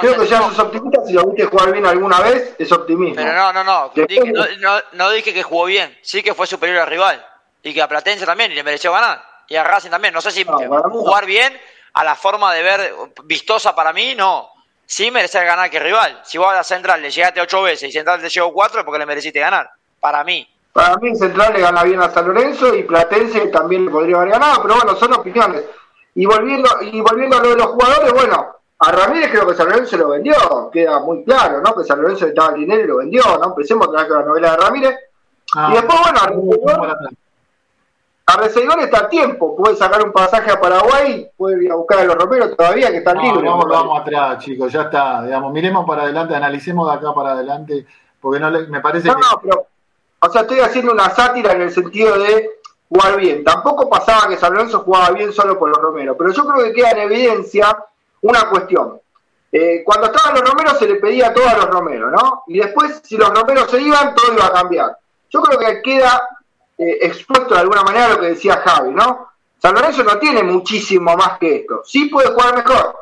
Creo que ya sos optimista, si lo viste jugar bien alguna vez, es optimismo. Pero no, no, no, dije, no, no, dije que jugó bien, sí que fue superior al rival. Y que a Platense también, y le mereció ganar. Y a Racing también, no sé si jugar bien a la forma de ver vistosa para mí, no. Sí merecer ganar que rival. Si vos a la Central le llegaste ocho veces y Central te llegó cuatro, es porque le mereciste ganar. Para mí. Para mí Central le gana bien a San Lorenzo y Platense también le podría haber ganado, pero bueno, son opiniones. Y volviendo, y volviendo a lo de los jugadores, bueno, a Ramírez creo que San Lorenzo lo vendió, queda muy claro, ¿no? Que San Lorenzo le estaba el dinero y lo vendió, ¿no? Empecemos otra vez con la novela de Ramírez. Ah. y después, bueno, a Receidor, está a tiempo, puede sacar un pasaje a Paraguay, puede ir a buscar a los romeros todavía que están libres. Vamos, vamos atrás, chicos, ya está, digamos, miremos para adelante, analicemos de acá para adelante, porque no me parece no, No, pero o sea, estoy haciendo una sátira en el sentido de jugar bien. Tampoco pasaba que San Lorenzo jugaba bien solo por los Romeros, pero yo creo que queda en evidencia una cuestión. Eh, cuando estaban los Romeros se le pedía todo a los Romeros, ¿no? Y después, si los Romeros se iban, todo iba a cambiar. Yo creo que queda eh, expuesto de alguna manera lo que decía Javi, ¿no? San Lorenzo no tiene muchísimo más que esto. Sí puede jugar mejor,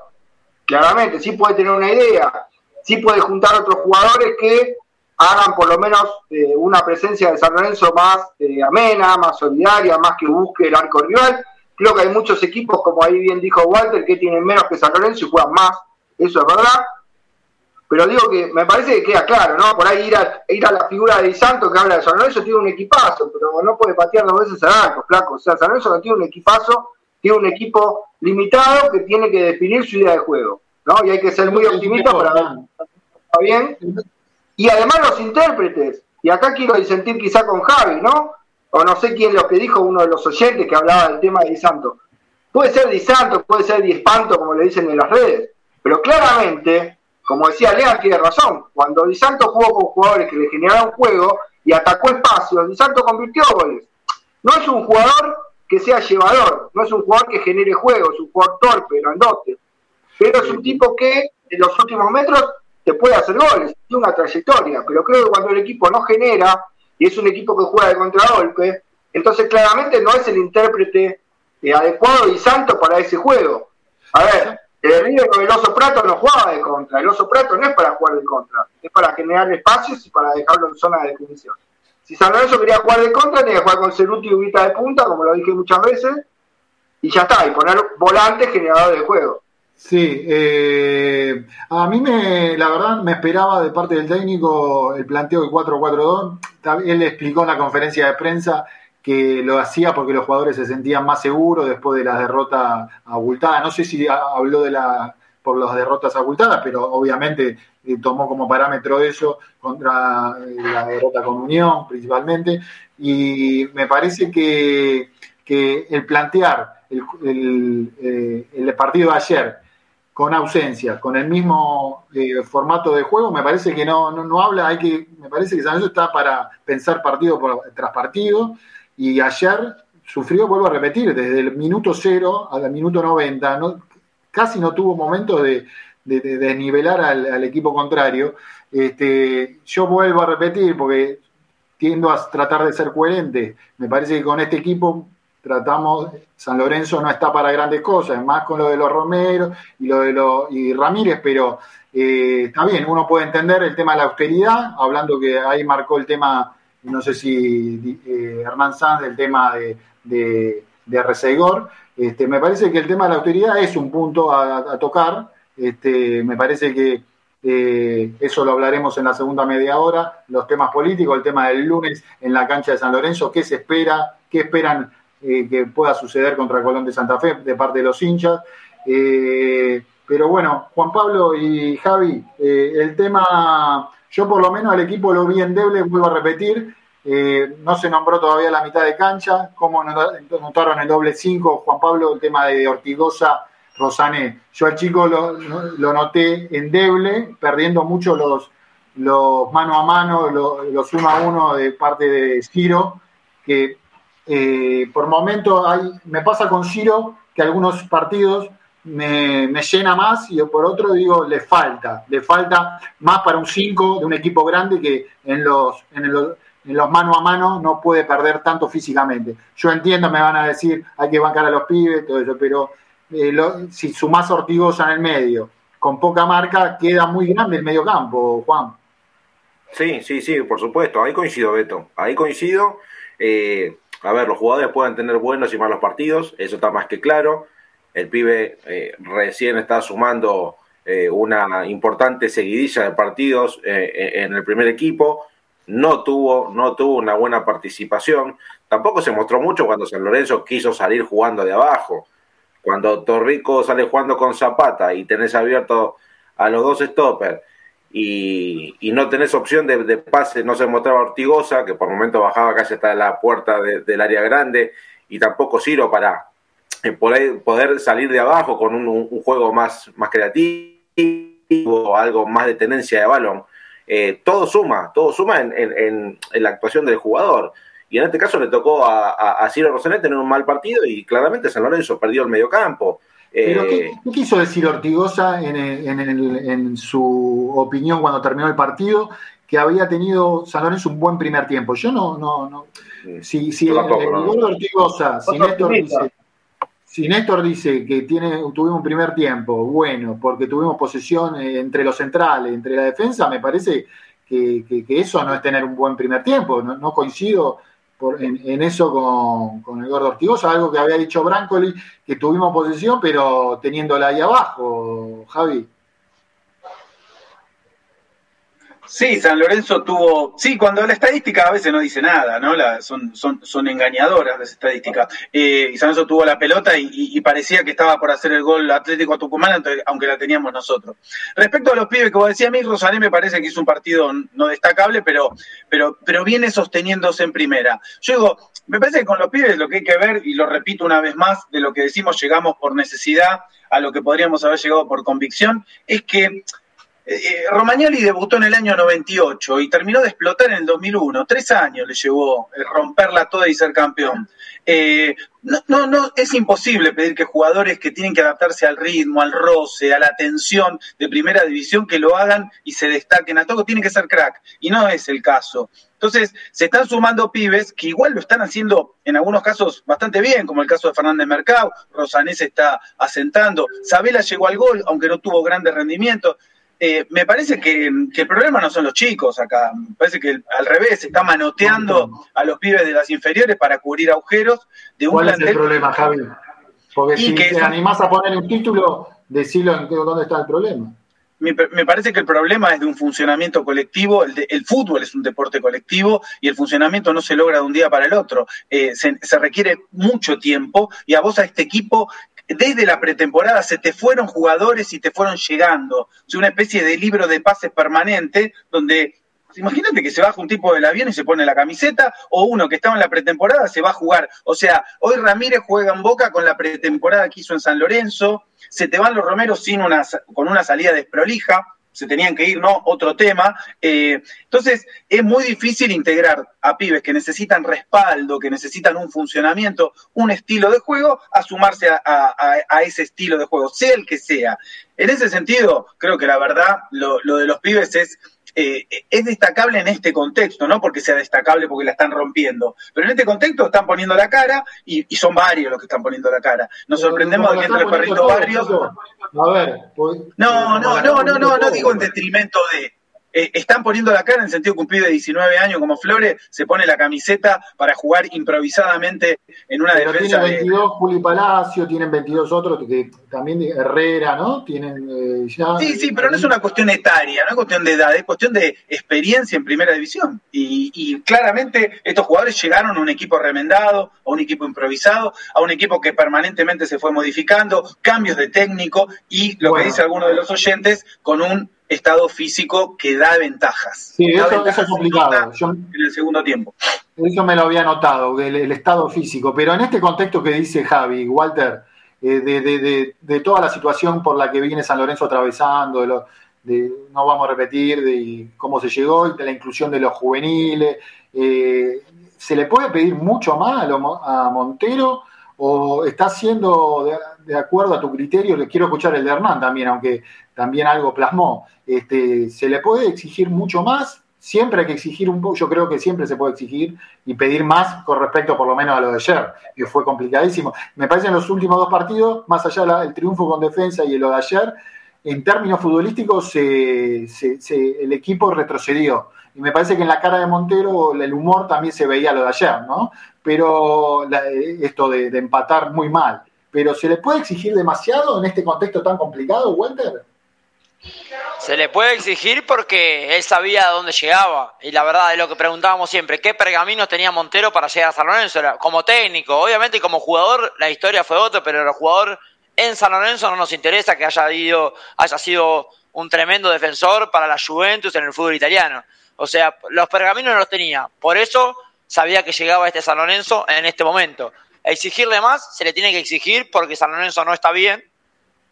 claramente, sí puede tener una idea, sí puede juntar otros jugadores que hagan por lo menos eh, una presencia de San Lorenzo más eh, amena, más solidaria, más que busque el arco rival. Creo que hay muchos equipos, como ahí bien dijo Walter, que tienen menos que San Lorenzo y juegan más, eso es verdad. Pero digo que me parece que queda claro, ¿no? Por ahí ir a, ir a la figura de Di Santo que habla de San Lorenzo tiene un equipazo, pero no puede patear dos veces al arco, flaco. O sea, San Lorenzo no tiene un equipazo, tiene un equipo limitado que tiene que definir su idea de juego, ¿no? Y hay que ser muy optimista para ver. ¿Está bien? Y además los intérpretes, y acá quiero disentir quizá con Javi, ¿no? O no sé quién lo que dijo uno de los oyentes que hablaba del tema de Di Santo. Puede ser Di Santo, puede ser Di Espanto, como le dicen en las redes, pero claramente, como decía Lean, tiene razón. Cuando Di Santo jugó con jugadores que le generaron juego y atacó espacios, Di Santo convirtió goles. No es un jugador que sea llevador, no es un jugador que genere juego, es un jugador torpe, grandote, pero es un tipo que en los últimos metros te puede hacer goles, tiene una trayectoria, pero creo que cuando el equipo no genera y es un equipo que juega de contragolpe, entonces claramente no es el intérprete eh, adecuado y santo para ese juego. A ver, el River con el Oso Prato no jugaba de contra, el Oso Prato no es para jugar de contra, es para generar espacios y para dejarlo en zona de definición. Si San Lorenzo quería jugar de contra, tenía que jugar con Ceruti y Ubita de punta, como lo dije muchas veces, y ya está, y poner volantes generadores de juego. Sí, eh, a mí me, la verdad me esperaba de parte del técnico el planteo de 4-4-2. Él explicó en la conferencia de prensa que lo hacía porque los jugadores se sentían más seguros después de las derrotas abultadas. No sé si habló de la por las derrotas abultadas, pero obviamente eh, tomó como parámetro eso contra eh, la derrota con Unión principalmente. Y me parece que, que el plantear el, el, el partido de ayer con ausencia, con el mismo eh, formato de juego, me parece que no, no, habla, hay que, me parece que San Lorenzo está para pensar partido tras partido, y ayer sufrió, vuelvo a repetir, desde el minuto cero al minuto 90, no, casi no tuvo momentos de, de, desnivelar al, equipo contrario. Este, yo vuelvo a repetir, porque tiendo a tratar de ser coherente, me parece que con este equipo tratamos, San Lorenzo no está para grandes cosas, más con lo de los Romero y lo de los y Ramírez, pero eh, está bien, uno puede entender el tema de la austeridad, hablando que ahí marcó el tema, no sé si eh, Hernán Sanz, el tema de, de, de este, me parece que el tema de la austeridad es un punto a, tocar, este, me parece que eh, eso lo hablaremos en la segunda media hora, los temas políticos, el tema del lunes en la cancha de San Lorenzo, qué se espera, qué esperan eh, que pueda suceder contra Colón de Santa Fe de parte de los hinchas. Eh, pero bueno, Juan Pablo y Javi, eh, el tema, yo por lo menos al equipo lo vi endeble, vuelvo a repetir, no se nombró todavía la mitad de cancha, como notaron el doble 5, Juan Pablo, el tema de Ortigosa, Rosané. Yo al chico lo, lo noté endeble, perdiendo mucho los, los mano a mano, los, los uno a uno de parte de Ciro, que eh, por momento hay, me pasa con Ciro que algunos partidos me, llena más y por otro digo, le falta, le falta más para un 5 de un equipo grande que en los, en, los mano a mano no puede perder tanto físicamente. Yo entiendo, me van a decir, hay que bancar a los pibes, todo eso, pero eh, si sumás Ortigosa en el medio, con poca marca, queda muy grande el medio campo, Juan. Sí, sí, sí, por supuesto, ahí coincido, Beto, ahí coincido. Eh, a ver, los jugadores pueden tener buenos y malos partidos, eso está más que claro. El pibe eh, recién está sumando eh, una importante seguidilla de partidos eh, en el primer equipo. No tuvo, no tuvo una buena participación. Tampoco se mostró mucho cuando San Lorenzo quiso salir jugando de abajo. Cuando Torrico sale jugando con Zapata y tenés abierto a los dos stoppers y, no tenés opción de, pase, no se mostraba Ortigosa, que por el momento bajaba casi hasta la puerta del área grande, y tampoco Ciro para eh, poder, salir de abajo con un, juego más, más creativo, algo más de tenencia de balón. Eh, todo suma, todo suma en, la actuación del jugador. Y en este caso le tocó a, Ciro Rosenet tener un mal partido y claramente San Lorenzo perdió el medio campo. ¿Pero qué, eh, quiso decir Ortigosa en, su opinión cuando terminó el partido? Que había tenido San Lorenzo un buen primer tiempo. Yo no, no, no. Si, si el, Ortigosa, si Néstor, dice, si Néstor dice que tiene, tuvimos un primer tiempo bueno, porque tuvimos posesión eh, entre los centrales, entre la defensa, me parece que, eso no es tener un buen primer tiempo. No, coincido en, eso con, el gordo Ortigosa, algo que había dicho Brancoli, que tuvimos posesión, pero teniéndola ahí abajo, Javi. Sí, San Lorenzo tuvo. Sí, cuando la estadística a veces no dice nada, ¿no? son, son, son engañadoras las estadísticas. Eh, y San Lorenzo tuvo la pelota y, parecía que estaba por hacer el gol Atlético Tucumán, aunque la teníamos nosotros. Respecto a los pibes, como decía a mí, Rosané me parece que hizo un partido no destacable, pero, pero, pero viene sosteniéndose en primera. Yo digo, me parece que con los pibes lo que hay que ver, y lo repito una vez más, de lo que decimos llegamos por necesidad a lo que podríamos haber llegado por convicción, es que eh, eh, Romagnoli debutó en el año 98 y terminó de explotar en el 2001. Tres años le llevó eh, romperla toda y ser campeón. no, no, es imposible pedir que jugadores que tienen que adaptarse al ritmo, al roce, a la tensión de primera división, que lo hagan y se destaquen a todo, tienen que ser crack. Y no es el caso. Entonces, se están sumando pibes que igual lo están haciendo en algunos casos bastante bien, como el caso de Fernández Mercado, Rosanés está asentando, Sabela llegó al gol, aunque no tuvo grandes rendimientos. Eh, me parece que, el problema no son los chicos acá, me parece que al revés, se está manoteando a los pibes de las inferiores para cubrir agujeros de un ¿Cuál es el problema, Javi? Porque si te animás a poner un título, decilo en qué, dónde está el problema. Me, parece que el problema es de un funcionamiento colectivo, el, fútbol es un deporte colectivo y el funcionamiento no se logra de un día para el otro. Eh, se, se, requiere mucho tiempo y a vos a este equipo desde la pretemporada se te fueron jugadores y te fueron llegando. Es una especie de libro de pases permanente donde Imagínate que se baja un tipo del avión y se pone la camiseta, o uno que estaba en la pretemporada se va a jugar. O sea, hoy Ramírez juega en Boca con la pretemporada que hizo en San Lorenzo, se te van los Romeros sin una, con una salida desprolija, se tenían que ir, ¿no? Otro tema. Eh, entonces, es muy difícil integrar a pibes que necesitan respaldo, que necesitan un funcionamiento, un estilo de juego, a sumarse a, ese estilo de juego, sea el que sea. En ese sentido, creo que la verdad, lo, lo de los pibes es eh, es destacable en este contexto, no porque sea destacable porque la están rompiendo, pero en este contexto están poniendo la cara y, son varios los que están poniendo la cara. Nos sorprendemos de que entre perrito barrio. A ver, pues, no, no, no, no, no, no digo en detrimento de eh, están poniendo la cara en el sentido cumplido de 19 años como Flores, se pone la camiseta para jugar improvisadamente en una Pero defensa. Tiene 22 Juli Palacio, tienen 22 otros, que también Herrera, ¿no? Tienen eh, ya. Sí, sí, pero no es una cuestión etaria, no es cuestión de edad, es cuestión de experiencia en primera división. Y, y claramente estos jugadores llegaron a un equipo remendado, a un equipo improvisado, a un equipo que permanentemente se fue modificando, cambios de técnico y lo que dice alguno de los oyentes, con un estado físico que da ventajas. Sí, eso, es complicado. en el segundo tiempo. Eso me lo había notado, el, estado físico. Pero en este contexto que dice Javi, Walter, eh, de, toda la situación por la que viene San Lorenzo atravesando, de, no vamos a repetir, de cómo se llegó y de la inclusión de los juveniles, eh, ¿se le puede pedir mucho más a, Montero? ¿O está haciendo de, acuerdo a tu criterio? Le quiero escuchar el de Hernán también, aunque también algo plasmó. Este, ¿Se le puede exigir mucho más? Siempre hay que exigir un poco, yo creo que siempre se puede exigir y pedir más con respecto por lo menos a lo de ayer, que fue complicadísimo. Me parece en los últimos dos partidos, más allá del triunfo con defensa y lo de ayer, en términos futbolísticos el equipo retrocedió. Y me parece que en la cara de Montero el humor también se veía lo de ayer, ¿no? Pero esto de, de empatar muy mal. Pero ¿se le puede exigir demasiado en este contexto tan complicado, Walter? Se le puede exigir porque él sabía a dónde llegaba. Y la verdad es lo que preguntábamos siempre, ¿qué pergaminos tenía Montero para llegar a San Lorenzo? Como técnico, obviamente como jugador la historia fue otra, pero el jugador en San Lorenzo no nos interesa que haya, ido, haya sido un tremendo defensor para la Juventus en el fútbol italiano. O sea, los pergaminos no los tenía. Por eso sabía que llegaba este San Lorenzo en este momento. Exigirle más se le tiene que exigir porque San Lorenzo no está bien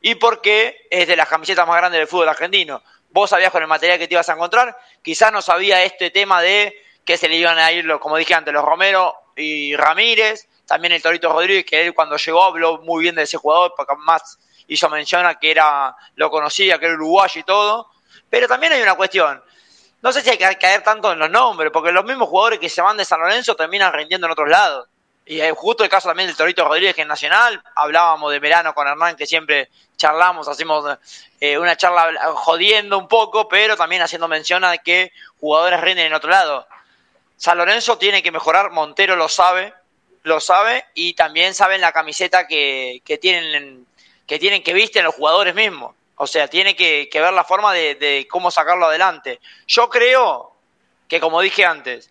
y porque es de las camisetas más grandes del fútbol argentino. Vos sabías con el material que te ibas a encontrar, quizás no sabía este tema de que se le iban a ir, como dije antes, los Romero y Ramírez, también el Torito Rodríguez, que él cuando llegó habló muy bien de ese jugador, porque más hizo mención a que era, lo conocía, que era uruguayo y todo. Pero también hay una cuestión, no sé si hay que caer tanto en los nombres, porque los mismos jugadores que se van de San Lorenzo terminan rindiendo en otros lados. y eh, justo el caso también del Torito Rodríguez que es nacional, hablábamos de verano con Hernán que siempre charlamos, hacemos eh, una charla jodiendo un poco, pero también haciendo mención a que jugadores rinden en otro lado. San Lorenzo tiene que mejorar, Montero lo sabe, lo sabe y también saben la camiseta que, que tienen que tienen que visten los jugadores mismos. O sea, tiene que, ver la forma de, cómo sacarlo adelante. Yo creo que, como dije antes,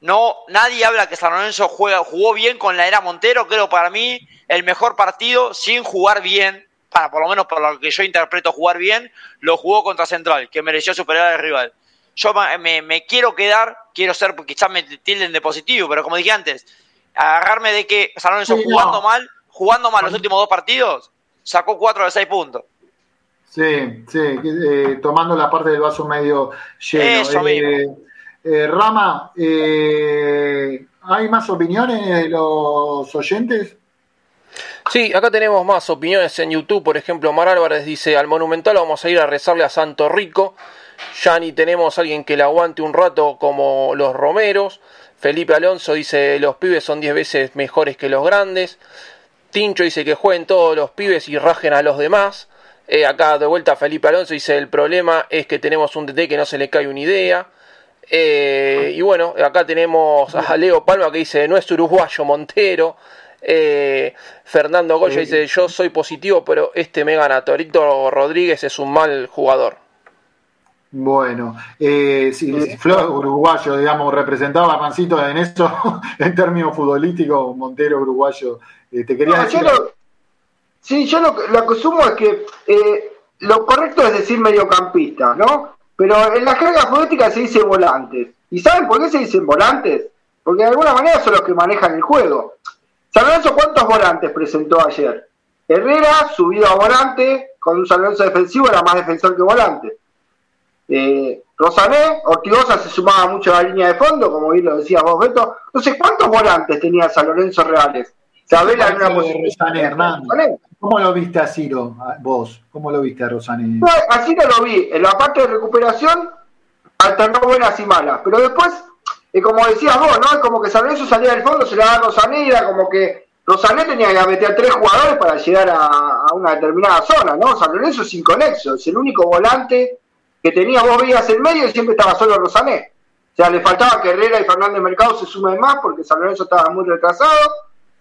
no nadie habla que San Lorenzo juega, jugó bien con la era Montero. Creo para mí el mejor partido sin jugar bien, para por lo menos por lo que yo interpreto jugar bien, lo jugó contra Central, que mereció superar al rival. Yo me, quiero quedar, quiero ser, quizás me tilden de positivo, pero como dije antes, agarrarme de que San Lorenzo jugando mal, jugando mal los últimos dos partidos, sacó cuatro de seis puntos. Sí, sí, eh, tomando la parte del vaso medio lleno. Eso eh, eh, Rama, ¿hay más opiniones de los oyentes? Sí, acá tenemos más opiniones en YouTube. Por ejemplo, Mar Álvarez dice: Al Monumental vamos a ir a rezarle a Santo Rico. Ya ni tenemos a alguien que le aguante un rato como los Romeros. Felipe Alonso dice: Los pibes son 10 veces mejores que los grandes. Tincho dice que jueguen todos los pibes y rajen a los demás. Eh, acá de vuelta Felipe Alonso dice, el problema es que tenemos un DT que no se le cae una idea. Eh, y bueno, acá tenemos a Leo Palma que dice, no es uruguayo Montero. Eh, Fernando Goya dice, yo soy positivo, pero este me gana. Torito Rodríguez es un mal jugador. Bueno, eh, si, Flor uruguayo, digamos, representaba a Mancito en eso, en términos futbolísticos, Montero uruguayo, te quería decir... Sí, yo lo, lo que asumo es que eh, lo correcto es decir mediocampista, ¿no? Pero en la jerga política se dice volantes. ¿Y saben por qué se dicen volantes? Porque de alguna manera son los que manejan el juego. San Lorenzo, ¿cuántos volantes presentó ayer? Herrera, subido a volante, con un San Lorenzo defensivo, era más defensor que volante. Eh, Rosané, Ortigosa se sumaba mucho a la línea de fondo, como bien lo decía vos, Beto. Entonces, ¿cuántos volantes tenía San Lorenzo reales? Sabela en una posición. ¿Cómo lo viste a Ciro, vos? ¿Cómo lo viste a Rosané? a Ciro lo vi. En la parte de recuperación alternó buenas y malas. Pero después, eh, como decías vos, ¿no? Es como que San Lorenzo salía del fondo, se le daba a Rosané era como que Rosané tenía que meter a tres jugadores para llegar a, una determinada zona, ¿no? San Lorenzo es inconexo, es el único volante que tenía, vos veías en medio y siempre estaba solo Rosané. O sea, le faltaba que Herrera y Fernández Mercado se sumen más porque San Lorenzo estaba muy retrasado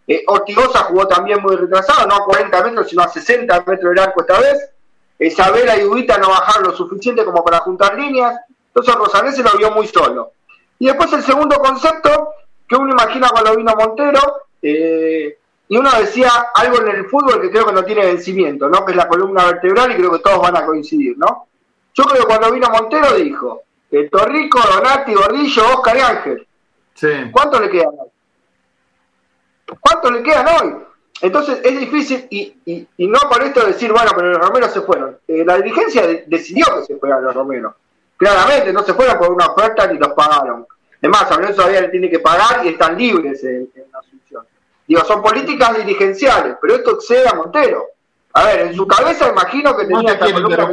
eh, Ortigosa jugó también muy retrasado, no a 40 metros, sino a 60 metros del arco esta vez. Isabela y Ubita no bajaron lo suficiente como para juntar líneas. Entonces Rosanés se lo vio muy solo. Y después el segundo concepto que uno imagina cuando vino Montero, eh, y uno decía algo en el fútbol que creo que no tiene vencimiento, ¿no? que es la columna vertebral y creo que todos van a coincidir. ¿no? Yo creo que cuando vino Montero dijo, eh, Torrico, Donati, Gordillo, Oscar y Ángel. ¿Cuánto le queda? ¿Cuántos le quedan hoy? Entonces es difícil, y, no por esto decir, bueno, pero los romeros se fueron. Eh, la dirigencia decidió que se fueran los romeros. Claramente, no se fueron por una oferta ni los pagaron. Además, a Lorenzo todavía le tiene que pagar y están libres en, la asunción. Digo, son políticas dirigenciales, pero esto excede a Montero. A ver, en su cabeza imagino que tenía esta columna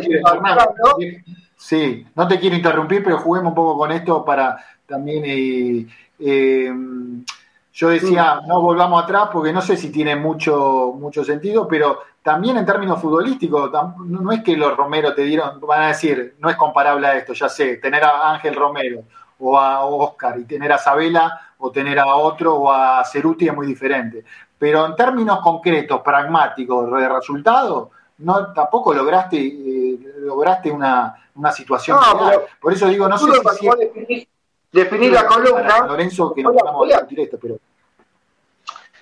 que Sí, no te quiero interrumpir, pero juguemos un poco con esto para también eh, eh, yo decía, no volvamos atrás porque no sé si tiene mucho, mucho sentido, pero también en términos futbolísticos, no es que los Romero te dieron, van a decir, no es comparable a esto, ya sé, tener a Ángel Romero o a Oscar y tener a Sabela o tener a otro o a Ceruti es muy diferente. Pero en términos concretos, pragmáticos, de resultado, no, tampoco lograste, eh, lograste una, una situación Por eso digo, no sé si definir la columna. Lorenzo, que no vamos a discutir esto, pero.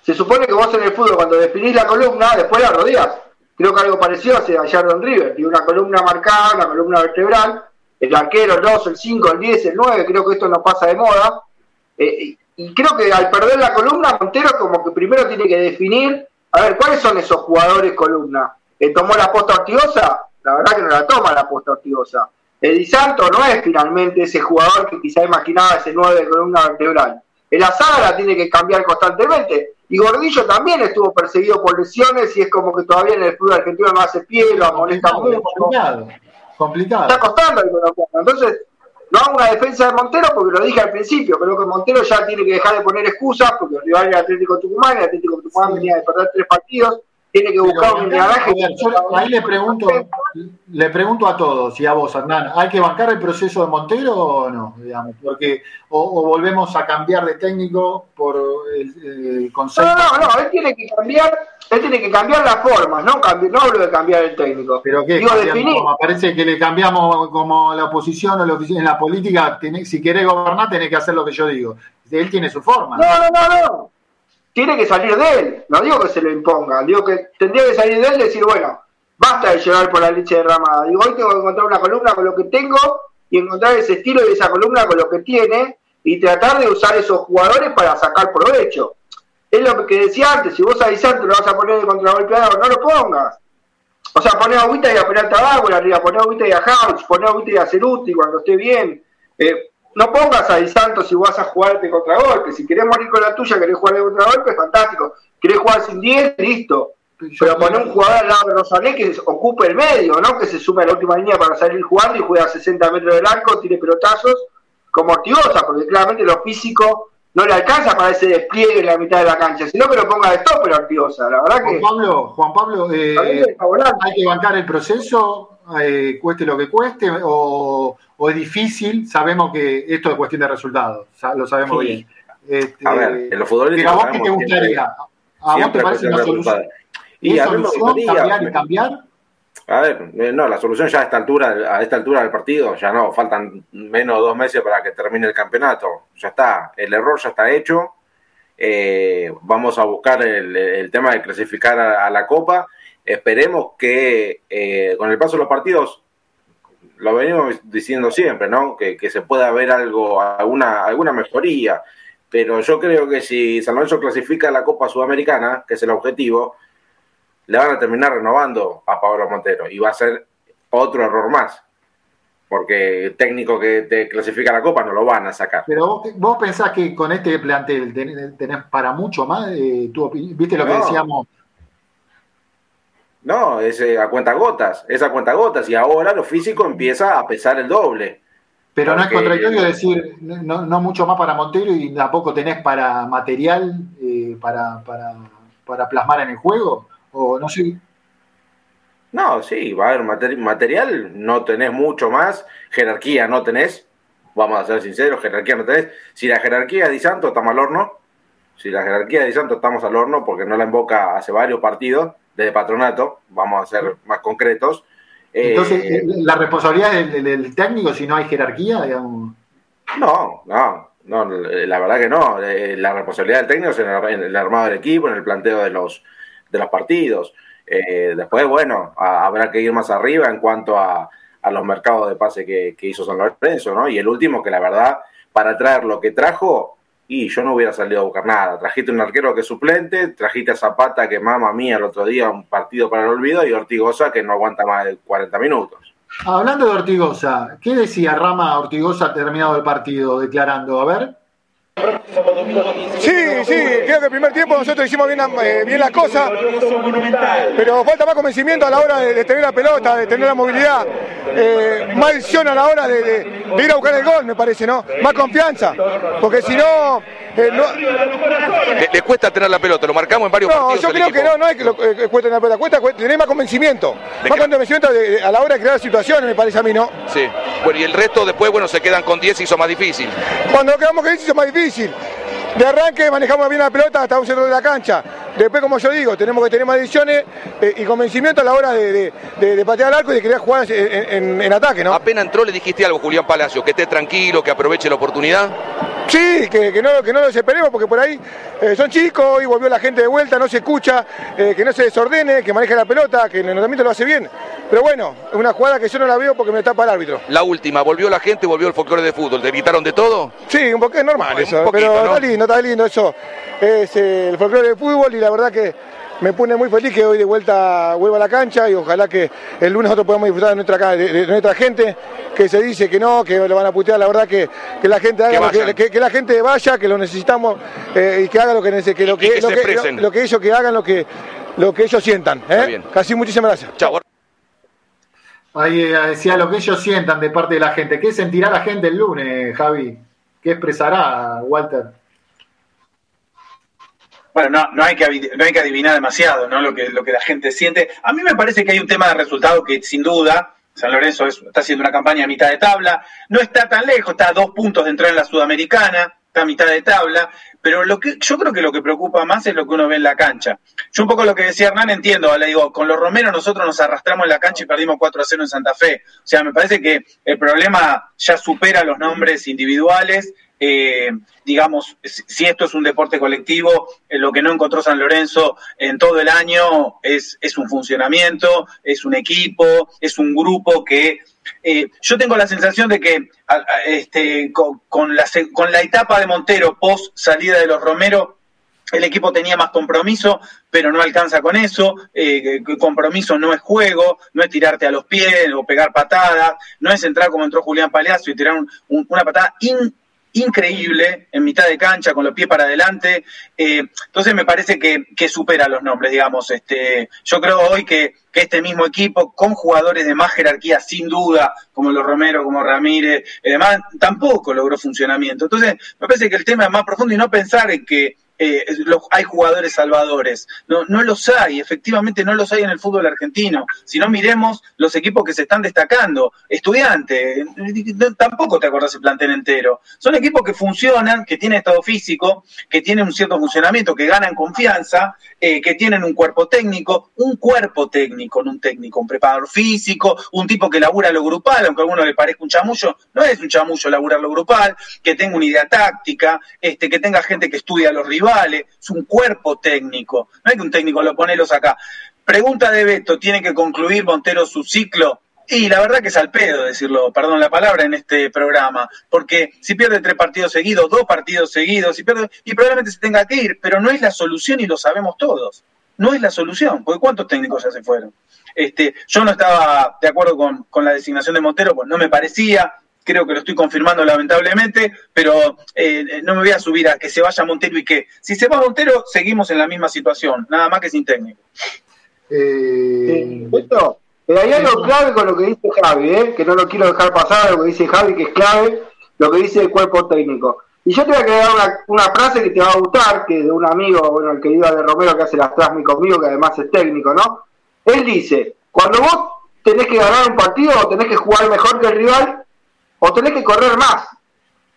Se supone que vos en el fútbol, cuando definís la columna, después la rodeás. Creo que algo parecido hace a Jordan River. Tiene una columna marcada, una columna vertebral. El arquero, el 2, el 5, el 10, el 9. Creo que esto no pasa de moda. Eh, y creo que al perder la columna, Montero como que primero tiene que definir, a ver, ¿cuáles son esos jugadores columna? Eh, ¿Tomó la posta Ortigosa? La verdad que no la toma la posta Ortigosa. El Santo no es finalmente ese jugador que quizá imaginaba ese 9 de columna vertebral. El Azara la tiene que cambiar constantemente. Y Gordillo también estuvo perseguido por lesiones y es como que todavía en el fútbol argentino no hace pie, lo amonesta mucho. Complicado, complicado. Está costando el Entonces, no hago una defensa de Montero porque lo dije al principio, creo que Montero ya tiene que dejar de poner excusas porque el rival era Atlético Tucumán, el Atlético Tucumán venía de perder tres partidos, tiene que buscar un engranaje. Ahí le pregunto, le pregunto a todos y a vos, Hernán, ¿hay que bancar el proceso de Montero o no? Digamos, porque o, o volvemos a cambiar de técnico por el, el concepto. No, no, no, él tiene que cambiar, él tiene que cambiar las formas, no cambio, no hablo de cambiar el técnico. Pero qué, Digo, definir. parece que le cambiamos como la oposición o la oficina en la política, tenés- si querés gobernar tenés que hacer lo que yo digo. Él tiene su forma. No, no, no, no. Tiene que salir de él. No digo que se lo imponga. Digo que tendría que salir de él y decir, bueno, basta de llevar por la leche derramada. Digo, hoy tengo que encontrar una columna con lo que tengo y encontrar ese estilo y esa columna con lo que tiene y tratar de usar esos jugadores para sacar provecho. Es lo que decía antes, si vos a Di Santo lo vas a poner de contragolpeador, no lo pongas. O sea, poner Agüita y a Peralta Bárbara arriba, poner Agüita y a House, poner Agüita y a Ceruti cuando esté bien. Eh, no pongas a Di Santos si vas a jugarte contragolpe. Si querés morir con la tuya, querés jugar de contragolpe, fantástico. Querés jugar sin 10, listo. Pero poner un jugador al lado de Rosané que ocupe el medio, ¿no? Que se sume a la última línea para salir jugando y juegue a 60 metros del arco, tire pelotazos, como Ortigosa, porque claramente lo físico no le alcanza para ese despliegue en la mitad de la cancha, sino que lo ponga de stopper Ortigosa. La verdad que. Juan Pablo, Juan Pablo eh, hay que bancar el proceso, eh, cueste lo que cueste, o, o es difícil, sabemos que esto es cuestión de resultados, lo sabemos Sí. bien. Este, A ver, en lo futbolístico pero a vos qué te gustaría, ¿a vos te parece una solución? Y ¿Es a solución gustaría- cambiar y cambiar? A ver, eh, no, la solución ya a esta altura, a esta altura del partido, ya no, faltan menos de dos meses para que termine el campeonato. Ya está, el error ya está hecho. Eh, vamos a buscar el, el tema de clasificar a, a la Copa. Esperemos que eh, con el paso de los partidos, lo venimos diciendo siempre, ¿no? Que, que se pueda ver algo, alguna, alguna mejoría. Pero yo creo que si San Lorenzo clasifica a la Copa Sudamericana, que es el objetivo, le van a terminar renovando a Pablo Montero y va a ser otro error más. Porque el técnico que te clasifica a la Copa no lo van a sacar. Pero vos, vos pensás que con este plantel tenés, para mucho más, eh, tu viste lo que decíamos, No, es eh, a cuenta gotas, es a cuenta gotas y ahora lo físico empieza a pesar el doble. pero no es contradictorio decir no, no mucho más para Montero y tampoco tenés para material eh, para, para, para plasmar en el juego, o no sé, No, sí, va a haber materi- material, no tenés mucho más, jerarquía no tenés, vamos a ser sinceros, jerarquía no tenés. Si la jerarquía de Santo estamos al horno, si la jerarquía de Santo estamos al horno, porque no la invoca hace varios partidos desde patronato, vamos a ser más concretos. eh, Entonces, eh, la responsabilidad del, del- del técnico si no hay jerarquía, digamos. No, no, no, la verdad que no. Eh, La responsabilidad del técnico es en el, en el armado del equipo, en el planteo de los, de los partidos. Eh, después, bueno, a- habrá que ir más arriba en cuanto a, a los mercados de pase que, que hizo San Lorenzo, ¿no? Y el último, que la verdad, para traer lo que trajo, y yo no hubiera salido a buscar nada. Trajiste un arquero que es suplente, trajiste a Zapata, que mama mía el otro día, un partido para el olvido, y Ortigosa, que no aguanta más de 40 minutos. Hablando de Ortigosa, ¿qué decía Rama Ortigosa terminado el partido declarando? A ver. Sí, sí, creo que el primer tiempo nosotros hicimos bien, eh, bien las cosas, pero falta más convencimiento a la hora de, de tener la pelota, de tener la movilidad, eh, más decisión a la hora de, de- de ir a buscar el gol, me parece, ¿no? Más confianza, porque si no... eh, no Le, le cuesta tener la pelota, lo marcamos en varios no, partidos. yo creo que no, no es que lo eh, que cueste la pelota, cuesta, cuesta tener más convencimiento, más convencimiento a la hora de crear situaciones, me parece a mí, ¿no? Sí. Bueno, y el resto después, bueno, se quedan con 10 y hizo más difícil. Cuando quedamos con 10 es más difícil. De arranque manejamos bien la pelota hasta un centro de la cancha. Después, como yo digo, tenemos que tener más decisiones eh, y convencimiento a la hora de, de- patear al arco y de querer jugar en, en- en ataque, ¿no? Apenas entró, le dijiste algo, Julián Palacio, que esté tranquilo, que aproveche la oportunidad. Sí, que, que no, que no lo desesperemos porque por ahí eh, son chicos y volvió la gente de vuelta, no se escucha, eh, que no se desordene, que maneje la pelota, que el entrenamiento lo hace bien. Pero bueno, es una jugada que yo no la veo porque me tapa el árbitro. La última, volvió la gente, volvió el folclore de fútbol. ¿Te gritaron de todo? Sí, un poco es normal eso, poquito, pero ¿no? está lindo, está lindo eso. Es eh, el folclore del fútbol y la verdad que me pone muy feliz que hoy de vuelta vuelva a la cancha y ojalá que el lunes nosotros podamos disfrutar de nuestra, ca- de, de nuestra gente que se dice que no, que le van a putear, la verdad que, que la gente haga Que lo que, vayan. que- que la gente vaya, que lo necesitamos eh, y que haga lo que que lo que, que lo que, lo- lo que ellos que hagan lo que lo que ellos sientan. ¿eh? bien. Casi muchísimas gracias. Chao. Ahí eh, decía lo que ellos sientan de parte de la gente. ¿Qué sentirá la gente el lunes, Javi? ¿Qué expresará Walter? Bueno, no, no, hay que, no hay que adivinar demasiado ¿no? lo, que, lo que la gente siente. A mí me parece que hay un tema de resultado que sin duda San Lorenzo está haciendo una campaña a mitad de tabla, no está tan lejos, está a dos puntos de entrar en la Sudamericana, está a mitad de tabla, pero lo que yo creo que lo que preocupa más es lo que uno ve en la cancha. Yo un poco lo que decía Hernán entiendo, le digo, con los Romero nosotros nos arrastramos en la cancha y perdimos 4 a 0 en Santa Fe. O sea, me parece que el problema ya supera los nombres individuales eh, digamos, si esto es un deporte colectivo, eh, lo que no encontró San Lorenzo en todo el año es, es un funcionamiento, es un equipo, es un grupo que eh, yo tengo la sensación de que este, con, la, con la etapa de Montero post salida de los Romero, el equipo tenía más compromiso, pero no alcanza con eso. Compromiso no es juego, no es tirarte a los pies o pegar patadas, no es entrar como entró Julián Palacio y tirar una patada increíble en mitad de cancha, con los pies para adelante. Eh, entonces me parece que, supera los nombres, digamos. Este, yo creo hoy que, este mismo equipo, con jugadores de más jerarquía, sin duda, como los Romero, como Ramírez, además, tampoco logró funcionamiento. Entonces, me parece que el tema es más profundo y no pensar en que eh, hay jugadores salvadores. No, no los hay, efectivamente no los hay en el fútbol argentino. Si no miremos los equipos que se están destacando. Estudiante, tampoco te acordás el plantel entero. Son equipos que funcionan, que tienen estado físico, que tienen un cierto funcionamiento, que ganan confianza, eh, que tienen un cuerpo técnico, un cuerpo técnico, no un técnico, un preparador físico, un tipo que labura lo grupal, aunque a alguno le parezca un chamullo, no es un chamullo laburar lo grupal, que tenga una idea táctica, este, que tenga gente que estudia los rivales vale, es un cuerpo técnico. No hay que un técnico lo ponelos acá. Pregunta de Beto, ¿tiene que concluir Montero su ciclo? Y la verdad que es al pedo decirlo, perdón la palabra, en este programa, porque si pierde tres partidos seguidos, dos partidos seguidos, y, pierde, y probablemente se tenga que ir, pero no es la solución y lo sabemos todos. No es la solución, porque ¿cuántos técnicos ya se fueron? Este, yo no estaba de acuerdo con, con la designación de Montero, pues no me parecía, creo que lo estoy confirmando lamentablemente, pero eh, no me voy a subir a que se vaya Montero y que si se va Montero seguimos en la misma situación, nada más que sin técnico. Eh, esto, hay algo clave con lo que dice Javi, eh, que no lo quiero dejar pasar, lo que dice Javi, que es clave, lo que dice el cuerpo técnico. Y yo te voy a quedar una, una frase que te va a gustar, que es de un amigo, bueno, el querido de Romero que hace las trasmi conmigo, que además es técnico, ¿no? Él dice, cuando vos tenés que ganar un partido o tenés que jugar mejor que el rival, o tenés que correr más,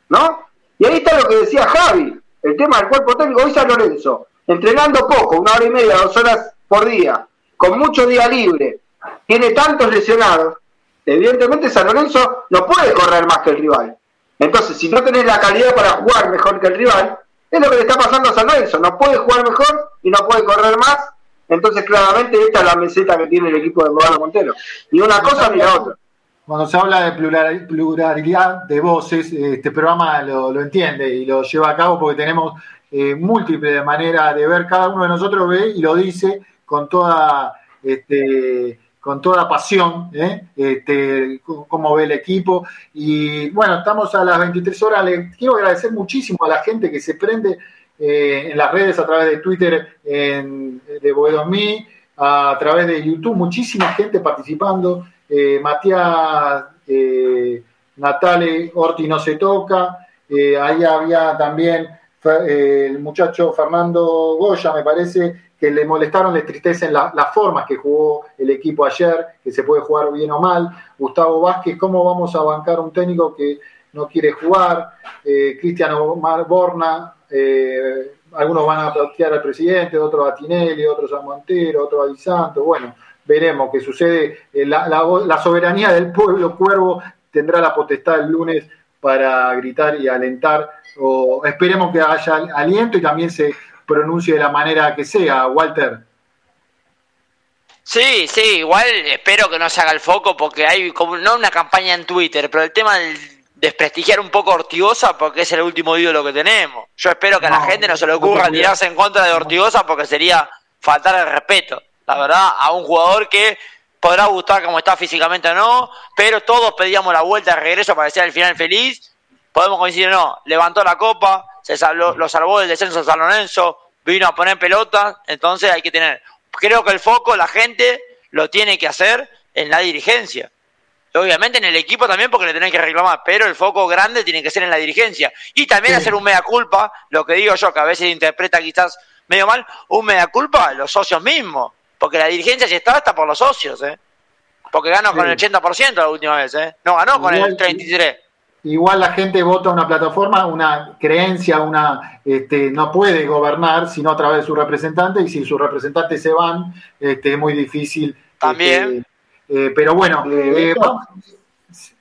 ¿no? Y ahí está lo que decía Javi, el tema del cuerpo técnico. Hoy San Lorenzo, entrenando poco, una hora y media, dos horas por día, con mucho día libre, tiene tantos lesionados, evidentemente San Lorenzo no puede correr más que el rival. Entonces, si no tenés la calidad para jugar mejor que el rival, es lo que le está pasando a San Lorenzo. No puede jugar mejor y no puede correr más. Entonces, claramente, esta es la meseta que tiene el equipo de Eduardo Montero. Y una cosa ni la otra cuando se habla de pluralidad de voces, este programa lo, entiende y lo lleva a cabo porque tenemos eh, múltiples maneras de ver, cada uno de nosotros ve y lo dice con toda, este, con toda pasión, ¿eh? este, cómo ve el equipo. Y bueno, estamos a las 23 horas, le quiero agradecer muchísimo a la gente que se prende eh, en las redes a través de Twitter en, de Boedo a través de YouTube, muchísima gente participando. Eh, Matías eh, Natale Orti no se toca, eh, ahí había también el muchacho Fernando Goya, me parece, que le molestaron, le tristecen las formas que jugó el equipo ayer, que se puede jugar bien o mal. Gustavo Vázquez, ¿cómo vamos a bancar un técnico que no quiere jugar? Cristiano Borna, algunos van a plantear al presidente, otros a Tinelli, otros a Montero, otros a Di Santo, bueno veremos qué sucede. Eh, la, soberanía del pueblo cuervo tendrá la potestad el lunes para gritar y alentar, o esperemos que haya aliento y también se pronuncie de la manera que sea, Walter. Sí, sí, igual espero que no se haga el foco porque hay como no una campaña en Twitter, pero el tema del desprestigiar un poco a Ortigosa porque es el último ídolo que tenemos. Yo espero que a la gente no se le ocurra tirarse en contra de Ortigosa porque sería faltar el respeto la verdad, a un jugador que podrá gustar como está físicamente o no, pero todos pedíamos la vuelta de regreso para que sea el final feliz. Podemos coincidir o no, levantó la copa, se salvó, lo salvó del descenso de San Lorenzo, vino a poner pelota, entonces hay que tener, creo que el foco, la gente lo tiene que hacer en la dirigencia. Obviamente en el equipo también porque le tenés que reclamar, pero el foco grande tiene que ser en la dirigencia. Y también hacer un mea culpa, lo que digo yo, que a veces interpreta quizás medio mal, un mea culpa a los socios mismos. Porque la dirigencia si está, está por los socios, ¿eh? Porque ganó con el 80% la última vez, ¿eh? No ganó con el 33%. Igual la gente vota una plataforma, una creencia, una este, no puede gobernar sino a través de su representante y si sus representantes se van, este, es muy difícil. También. Este, eh, pero bueno, eh, vamos,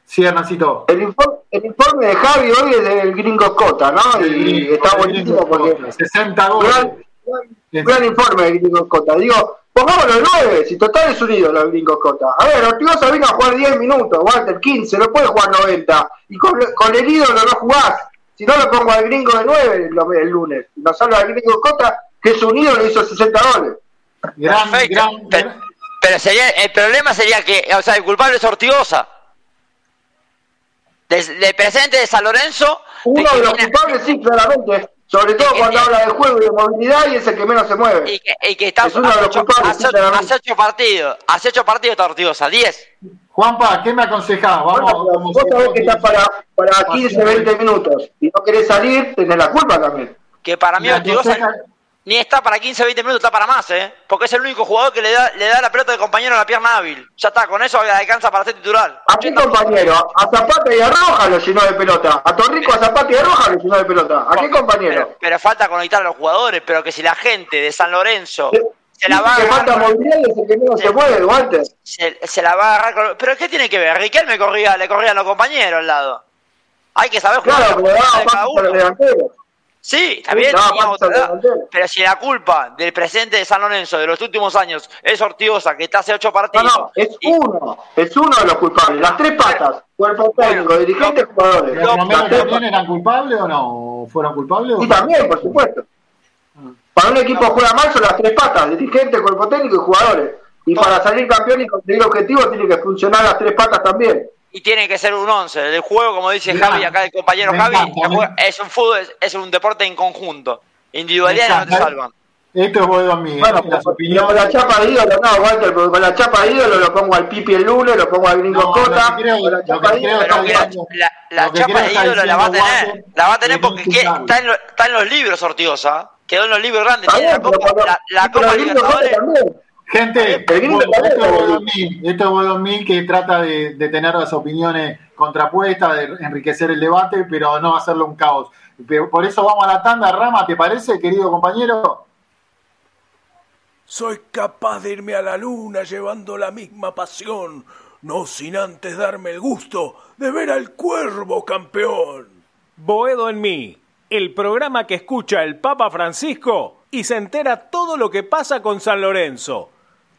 sí, Hernancito. El informe, el informe, de Javi hoy es del gringo Cota, ¿no? y está buenísimo porque 60 goles. Gran, gran informe del gringo Cota. Digo, Pongámoslo los 9, si total es unido los gringos Cota. A ver, Ortigosa vino a jugar 10 minutos, Walter 15, no puede jugar 90. Y con, el ídolo no jugás. Si no lo pongo al gringo de 9 el, lunes. Y nos habla del gringo Cota, que es un ídolo hizo 60 goles. Gran, gran, pero, sería, el problema sería que, o sea, el culpable es Ortigosa. De, presente de San Lorenzo. Uno de, los culpables, sí, claramente. Sobre todo cuando habla de juego y de movilidad y es el que menos se mueve. Y que, y que está hace, ocho, hace, ocho partidos, hace ocho partidos Tortigosa, 10. Juanpa, ¿qué me aconsejás? Vamos, vamos, vos sabés que estás para, para 15, 20 minutos y no querés salir, tenés la culpa también. Que para mí Ortigosa ni está para 15, 20 minutos, está para más, ¿eh? Porque es el único jugador que le da, le da la pelota de compañero a la pierna hábil. Ya está, con eso alcanza para ser titular. ¿A compañero? A Zapata y a Roja lo llenó de pelota. A Torrico, a Zapata y a Roja lo llenó de pelota. ¿A qué compañero? Pero, falta conectar a los jugadores, pero que si la gente de San Lorenzo se la va a agarrar. que no se. Se, se, la va a agarrar. Con... ¿Pero qué tiene que ver? Riquelme corría, le corrían los compañeros al lado. Hay que saber jugar claro, pero uno. Sí, está bien, pero si la culpa del presidente de San Lorenzo de los últimos años es Ortigosa, que está hace ocho partidos. No, es uno, es uno de los culpables. Las tres patas, cuerpo técnico, dirigentes, jugadores. ¿Los también eran culpables o no? ¿Fueron culpables? Sí, también, por supuesto. Para un equipo juega mal son las tres patas, dirigente, cuerpo técnico y jugadores. Y para salir campeón y conseguir objetivos tiene que funcionar las tres patas también y tiene que ser un 11. El juego, como dice Javi, acá el compañero Javi, es un fútbol, es, un deporte en conjunto. Individualidades no te salvan. Esto es bueno a mí. Bueno, con la chapa de ídolo, no, Walter, porque con la chapa de ídolo lo pongo al Pipi el lunes, lo pongo al Gringo Cota. la chapa de ídolo, la, chapa de ídolo la va a tener. La va a tener porque está, en, está en los libros, Ortigosa. Quedó en los libros grandes. Tiene la Copa, la, Copa Libertadores. Gente, esto es Bodomil que trata de, tener las opiniones contrapuestas, de enriquecer el debate, pero no hacerlo un caos. Por eso vamos a la tanda, Rama, ¿te parece, querido compañero? Soy capaz de irme a la luna llevando la misma pasión, no sin antes darme el gusto de ver al cuervo campeón. Boedo en mí, el programa que escucha el Papa Francisco y se entera todo lo que pasa con San Lorenzo.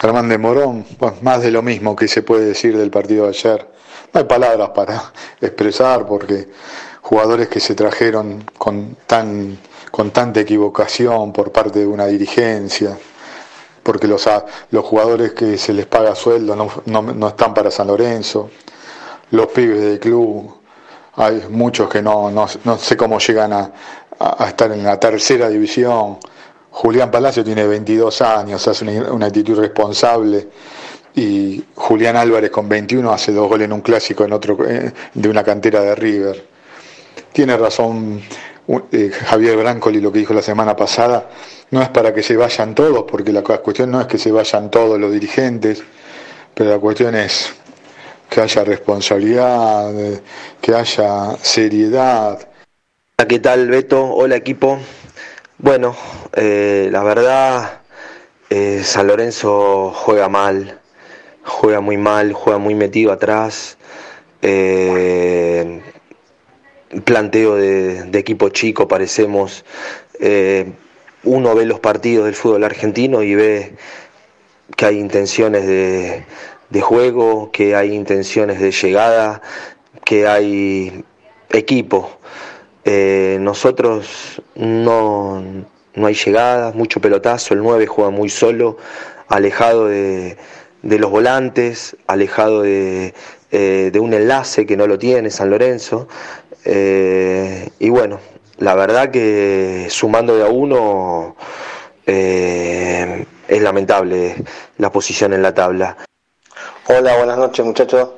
Germán de Morón, pues más de lo mismo que se puede decir del partido de ayer. No hay palabras para expresar porque jugadores que se trajeron con, tan, con tanta equivocación por parte de una dirigencia, porque los, los jugadores que se les paga sueldo no, no, están para San Lorenzo, los pibes del club, hay muchos que no, no, no sé cómo llegan a, a, estar en la tercera división. Julián Palacio tiene 22 años, hace una, actitud responsable y Julián Álvarez con 21 hace dos goles en un clásico en otro eh, de una cantera de River. Tiene razón eh, Javier Brancoli lo que dijo la semana pasada, no es para que se vayan todos, porque la cuestión no es que se vayan todos los dirigentes, pero la cuestión es que haya responsabilidad, que haya seriedad, ¿Qué tal Beto? Hola equipo. Bueno, eh, la verdad, eh, San Lorenzo juega mal, juega muy mal, juega muy metido atrás. Eh, planteo de, equipo chico, parecemos. uno ve los partidos del fútbol argentino y ve que hay intenciones de, de juego, que hay intenciones de llegada, que hay equipo eh, nosotros no, no hay llegadas, mucho pelotazo, el 9 juega muy solo, alejado de, los volantes, alejado de, eh, de, un enlace que no lo tiene San Lorenzo. Eh, y bueno, la verdad que sumando de a uno es lamentable la posición en la tabla. Hola, buenas noches muchachos.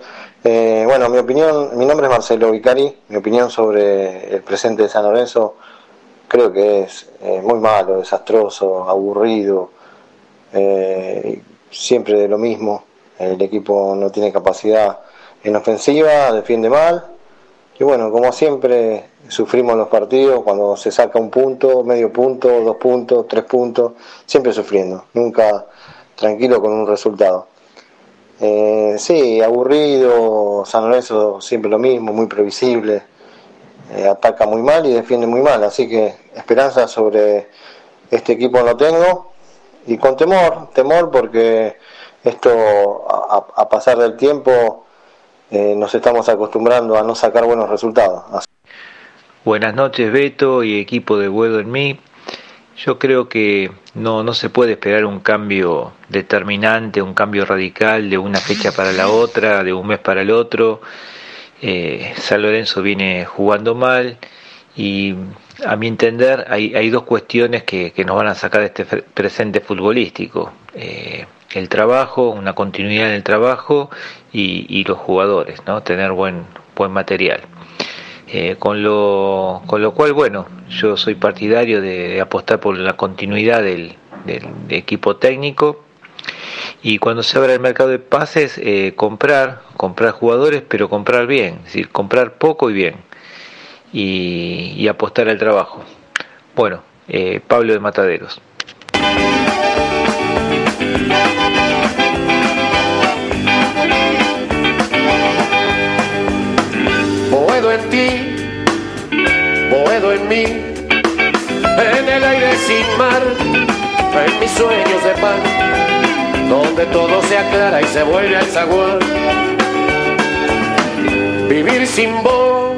Eh, bueno, mi opinión, mi nombre es Marcelo Vicari, mi opinión sobre el presente de San Lorenzo creo que es eh, muy malo, desastroso, aburrido, eh, siempre de lo mismo, el equipo no tiene capacidad en ofensiva, defiende mal y bueno, como siempre sufrimos los partidos cuando se saca un punto, medio punto, dos puntos, tres puntos, siempre sufriendo, nunca tranquilo con un resultado. Eh, sí, aburrido, San Lorenzo siempre lo mismo, muy previsible, eh, ataca muy mal y defiende muy mal, así que esperanza sobre este equipo no tengo y con temor, temor porque esto a, pasar del tiempo eh, nos estamos acostumbrando a no sacar buenos resultados. Buenas noches Beto y equipo de Buedo en mí. Yo creo que no, no se puede esperar un cambio determinante, un cambio radical de una fecha para la otra, de un mes para el otro. Eh, San Lorenzo viene jugando mal y a mi entender hay, hay dos cuestiones que, nos van a sacar de este presente futbolístico. Eh, el trabajo, una continuidad en el trabajo y, y los jugadores, ¿no? tener buen, buen material. Eh, con, lo, con lo cual, bueno, yo soy partidario de, apostar por la continuidad del, equipo técnico y cuando se abra el mercado de pases, eh, comprar, comprar jugadores, pero comprar bien, es decir, comprar poco y bien y, apostar al trabajo. Bueno, eh, Pablo de Mataderos. En mí, en el aire sin mar, en mis sueños de pan, donde todo se aclara y se vuelve al zaguán. Vivir sin vos,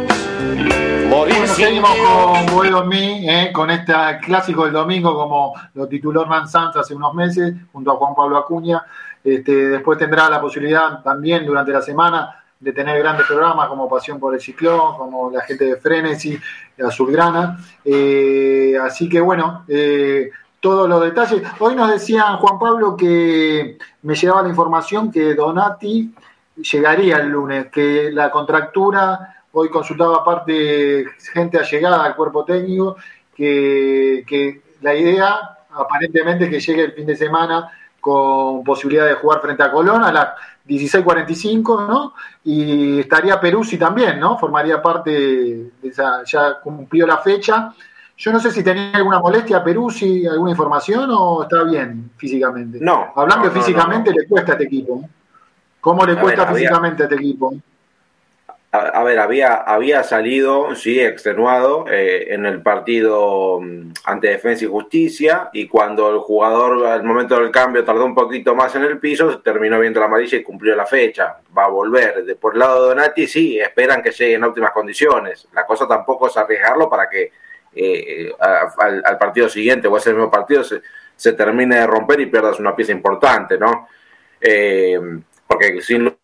morir sin seguimos con Boedo en mí, eh, con este clásico del domingo, como lo tituló Hernán Sanz hace unos meses, junto a Juan Pablo Acuña. Este, después tendrá la posibilidad también durante la semana de tener grandes programas como Pasión por el Ciclón, como la gente de Frenesi, Azulgrana. Eh, así que bueno, eh, todos los detalles. Hoy nos decía Juan Pablo que me llegaba la información que Donati llegaría el lunes, que la contractura, hoy consultaba aparte gente allegada al cuerpo técnico, que, que la idea aparentemente que llegue el fin de semana con posibilidad de jugar frente a Colón a las 16.45, ¿no? Y estaría Peruzzi también, ¿no? Formaría parte de esa, ya cumplió la fecha. Yo no sé si tenía alguna molestia Peruzzi, alguna información o está bien físicamente. No. Hablando físicamente le cuesta a este equipo. ¿Cómo le A cuesta ver, había- físicamente a este equipo? A, ver, había, había salido, sí, extenuado eh, en el partido mm, ante Defensa y Justicia y cuando el jugador al momento del cambio tardó un poquito más en el piso, terminó viendo la amarilla y cumplió la fecha. Va a volver. De, por el lado de Donati, sí, esperan que llegue en óptimas condiciones. La cosa tampoco es arriesgarlo para que eh, al, al partido siguiente o ese mismo partido se, se termine de romper y pierdas una pieza importante, ¿no? Eh, porque sin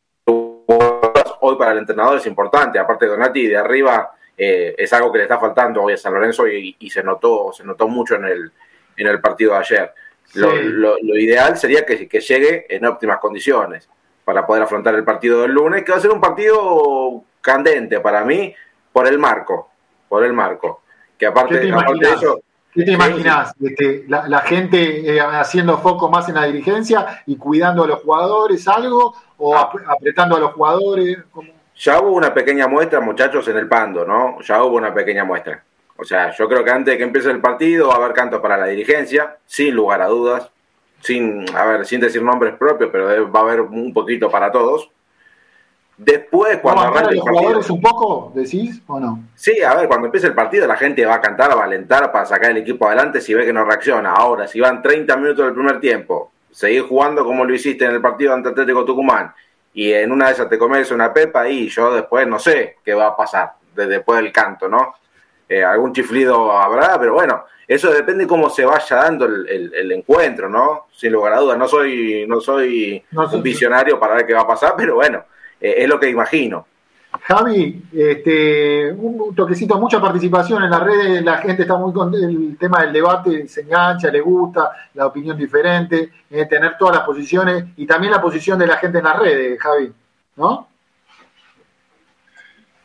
hoy para el entrenador es importante. Aparte de Donati, de arriba eh, es algo que le está faltando hoy a San Lorenzo y, y se notó se notó mucho en el, en el partido de ayer. Lo, Sí. lo- lo ideal sería que, que llegue en óptimas condiciones para poder afrontar el partido del lunes, que va a ser un partido candente para mí por el marco, por el marco. Que ¿Qué aparte, te aparte de eso, ¿Qué te imaginas? Este, la, la gente eh, haciendo foco más en la dirigencia y cuidando a los jugadores, algo? ¿O Ah. ap- apretando a los jugadores? ¿Cómo? Ya hubo una pequeña muestra, muchachos, en el Pando, ¿no? Ya hubo una pequeña muestra. O sea, yo creo que antes de que empiece el partido va a haber cantos para la dirigencia, sin lugar a dudas, sin, a ver, sin decir nombres propios, pero debe- va a haber un poquito para todos. Después, ¿Va cuando bancar a arranque el los partido, jugadores un poco, decís, o no? Sí, a ver, cuando empiece el partido la gente va a cantar, va a alentar para sacar el equipo adelante si ve que no reacciona. Ahora, si van 30 minutos del primer tiempo, seguir jugando como lo hiciste en el partido ante Atlético Tucumán y en una de esas te comes una pepa y yo después no sé qué va a pasar de- después del canto, ¿no? Eh, algún chiflido habrá, pero bueno, eso depende cómo se vaya dando el, el- el encuentro, ¿no? Sin lugar a dudas, no soy, no soy No un visionario para ver qué va a pasar, pero bueno, eh, es lo que imagino. Javi, este, un toquecito, mucha participación en las redes, la gente está muy con el tema del debate, se engancha, le gusta, la opinión diferente, eh, tener todas las posiciones y también la posición de la gente en las redes, Javi, ¿no?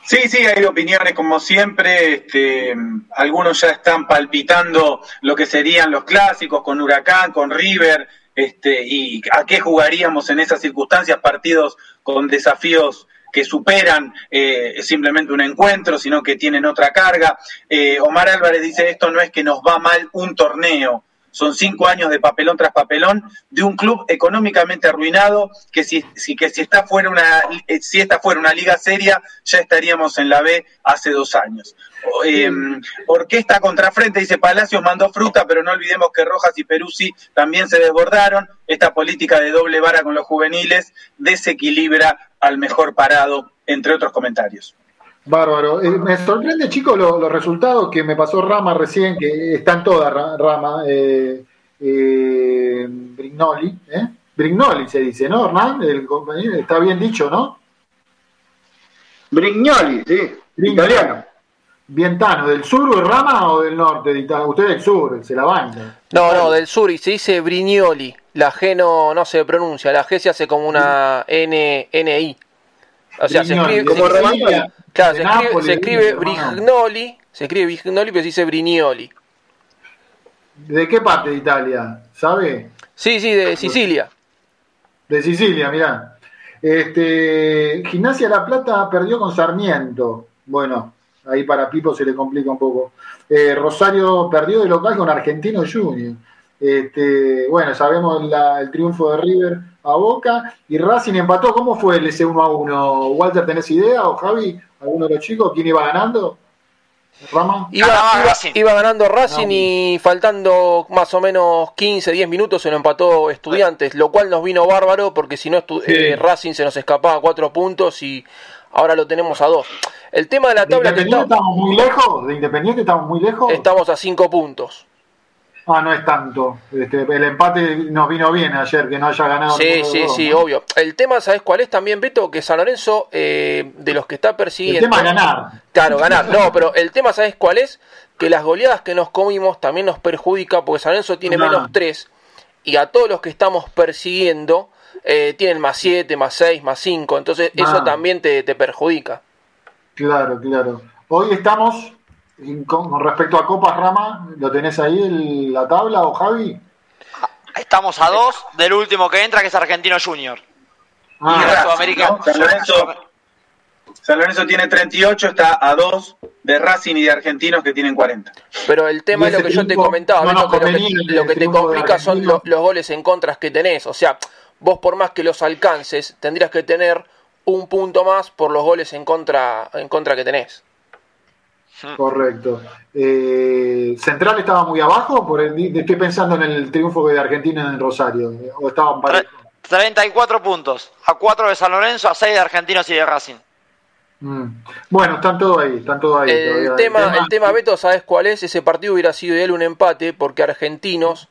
Sí, sí, hay opiniones como siempre. Este, algunos ya están palpitando lo que serían los clásicos con Huracán, con River, este, y a qué jugaríamos en esas circunstancias, partidos con desafíos que superan eh, simplemente un encuentro, sino que tienen otra carga. Eh, Omar Álvarez dice, esto no es que nos va mal un torneo, son cinco años de papelón tras papelón de un club económicamente arruinado que si, que si fuera una eh, si esta fuera una liga seria ya estaríamos en la B hace dos años. Eh, orquesta contrafrente dice Palacios mandó fruta, pero no olvidemos que Rojas y Peruzzi también se desbordaron. Esta política de doble vara con los juveniles desequilibra al mejor parado, entre otros comentarios. Bárbaro. Eh, me sorprende, chicos, lo- los resultados que me pasó Rama recién, que están todas Ra- Rama. Eh, eh, Brignoli, ¿eh? Brignoli se dice, ¿no, Hernán? El compañero, está bien dicho, ¿no? Brignoli, sí. Italiano. Vientano, ¿del sur o Rama o del norte de Italia? Usted del sur, se la banca. No, no, del sur y se dice Brignoli. La G no, no se pronuncia, la G se hace como una N, NI. O sea, se escribe, como se, Romagnoli. claro, se escribe, se. Brignoli, se escribe Brignoli, pero se dice Brignoli. ¿De qué parte de Italia? ¿Sabe? Sí, sí, de Sicilia. De Sicilia, mirá. Este, Gimnasia La Plata perdió con Sarmiento. Bueno, ahí para Pipo se le complica un poco. Eh, Rosario perdió de local con Argentino Junior. Este, bueno, sabemos la- el triunfo de River a Boca y Racing empató. ¿Cómo fue el ese 1 a 1? Walter, ¿tenés idea? ¿O Javi? ¿Alguno de los chicos? ¿Quién iba ganando? ¿Rama? Iba, iba- iba ganando Racing y faltando más o menos 15, 10 minutos se lo empató Estudiantes, lo cual nos vino bárbaro porque si no Sí. eh, Racing se nos escapaba a 4 puntos y ahora lo tenemos a 2. El tema de la ¿De tabla que Independiente está- estamos muy lejos? ¿De Independiente estamos muy lejos? estamos a 5 puntos. Ah, no es tanto. Este, el empate nos vino bien ayer, que no haya ganado. Sí, sí, dos, sí, ¿no? obvio. El tema, ¿sabes cuál es también, Beto? Que San Lorenzo, eh, de los que está persiguiendo. El tema es ganar. Claro, ganar. No, pero el tema, ¿sabes cuál es? Que las goleadas que nos comimos también nos perjudica porque San Lorenzo tiene No. menos 3 y a todos los que estamos persiguiendo eh, tienen más 7, más 6, más 5. Entonces, eso también te, te perjudica. Claro, claro. Hoy estamos, en- con, con respecto a Copas Rama, ¿lo tenés ahí el- la tabla o Javi? Estamos a dos del último que entra, que es Argentino Junior. Ah, y Sudamericano. ¿no? San Lorenzo, San Lorenzo tiene 38, está a 2 de Racing y de Argentinos que tienen 40. Pero el tema es lo que yo te comentaba, no que lo que, lo te complica son Argentino. lo- los goles en contras que tenés. O sea, vos por más que los alcances, tendrías que tener un punto más por los goles en contra, en contra que tenés. Correcto. Eh, ¿Central estaba muy abajo? Por el, estoy pensando en el triunfo de Argentina en Rosario. ¿O estaban parejos? 34 puntos. A 4 de San Lorenzo, a 6 de Argentinos y de Racing. Mm. Bueno, están todos ahí, están todos ahí. El tema, el tema, Beto, ¿sabes cuál es? Ese partido hubiera sido ideal un empate porque Argentinos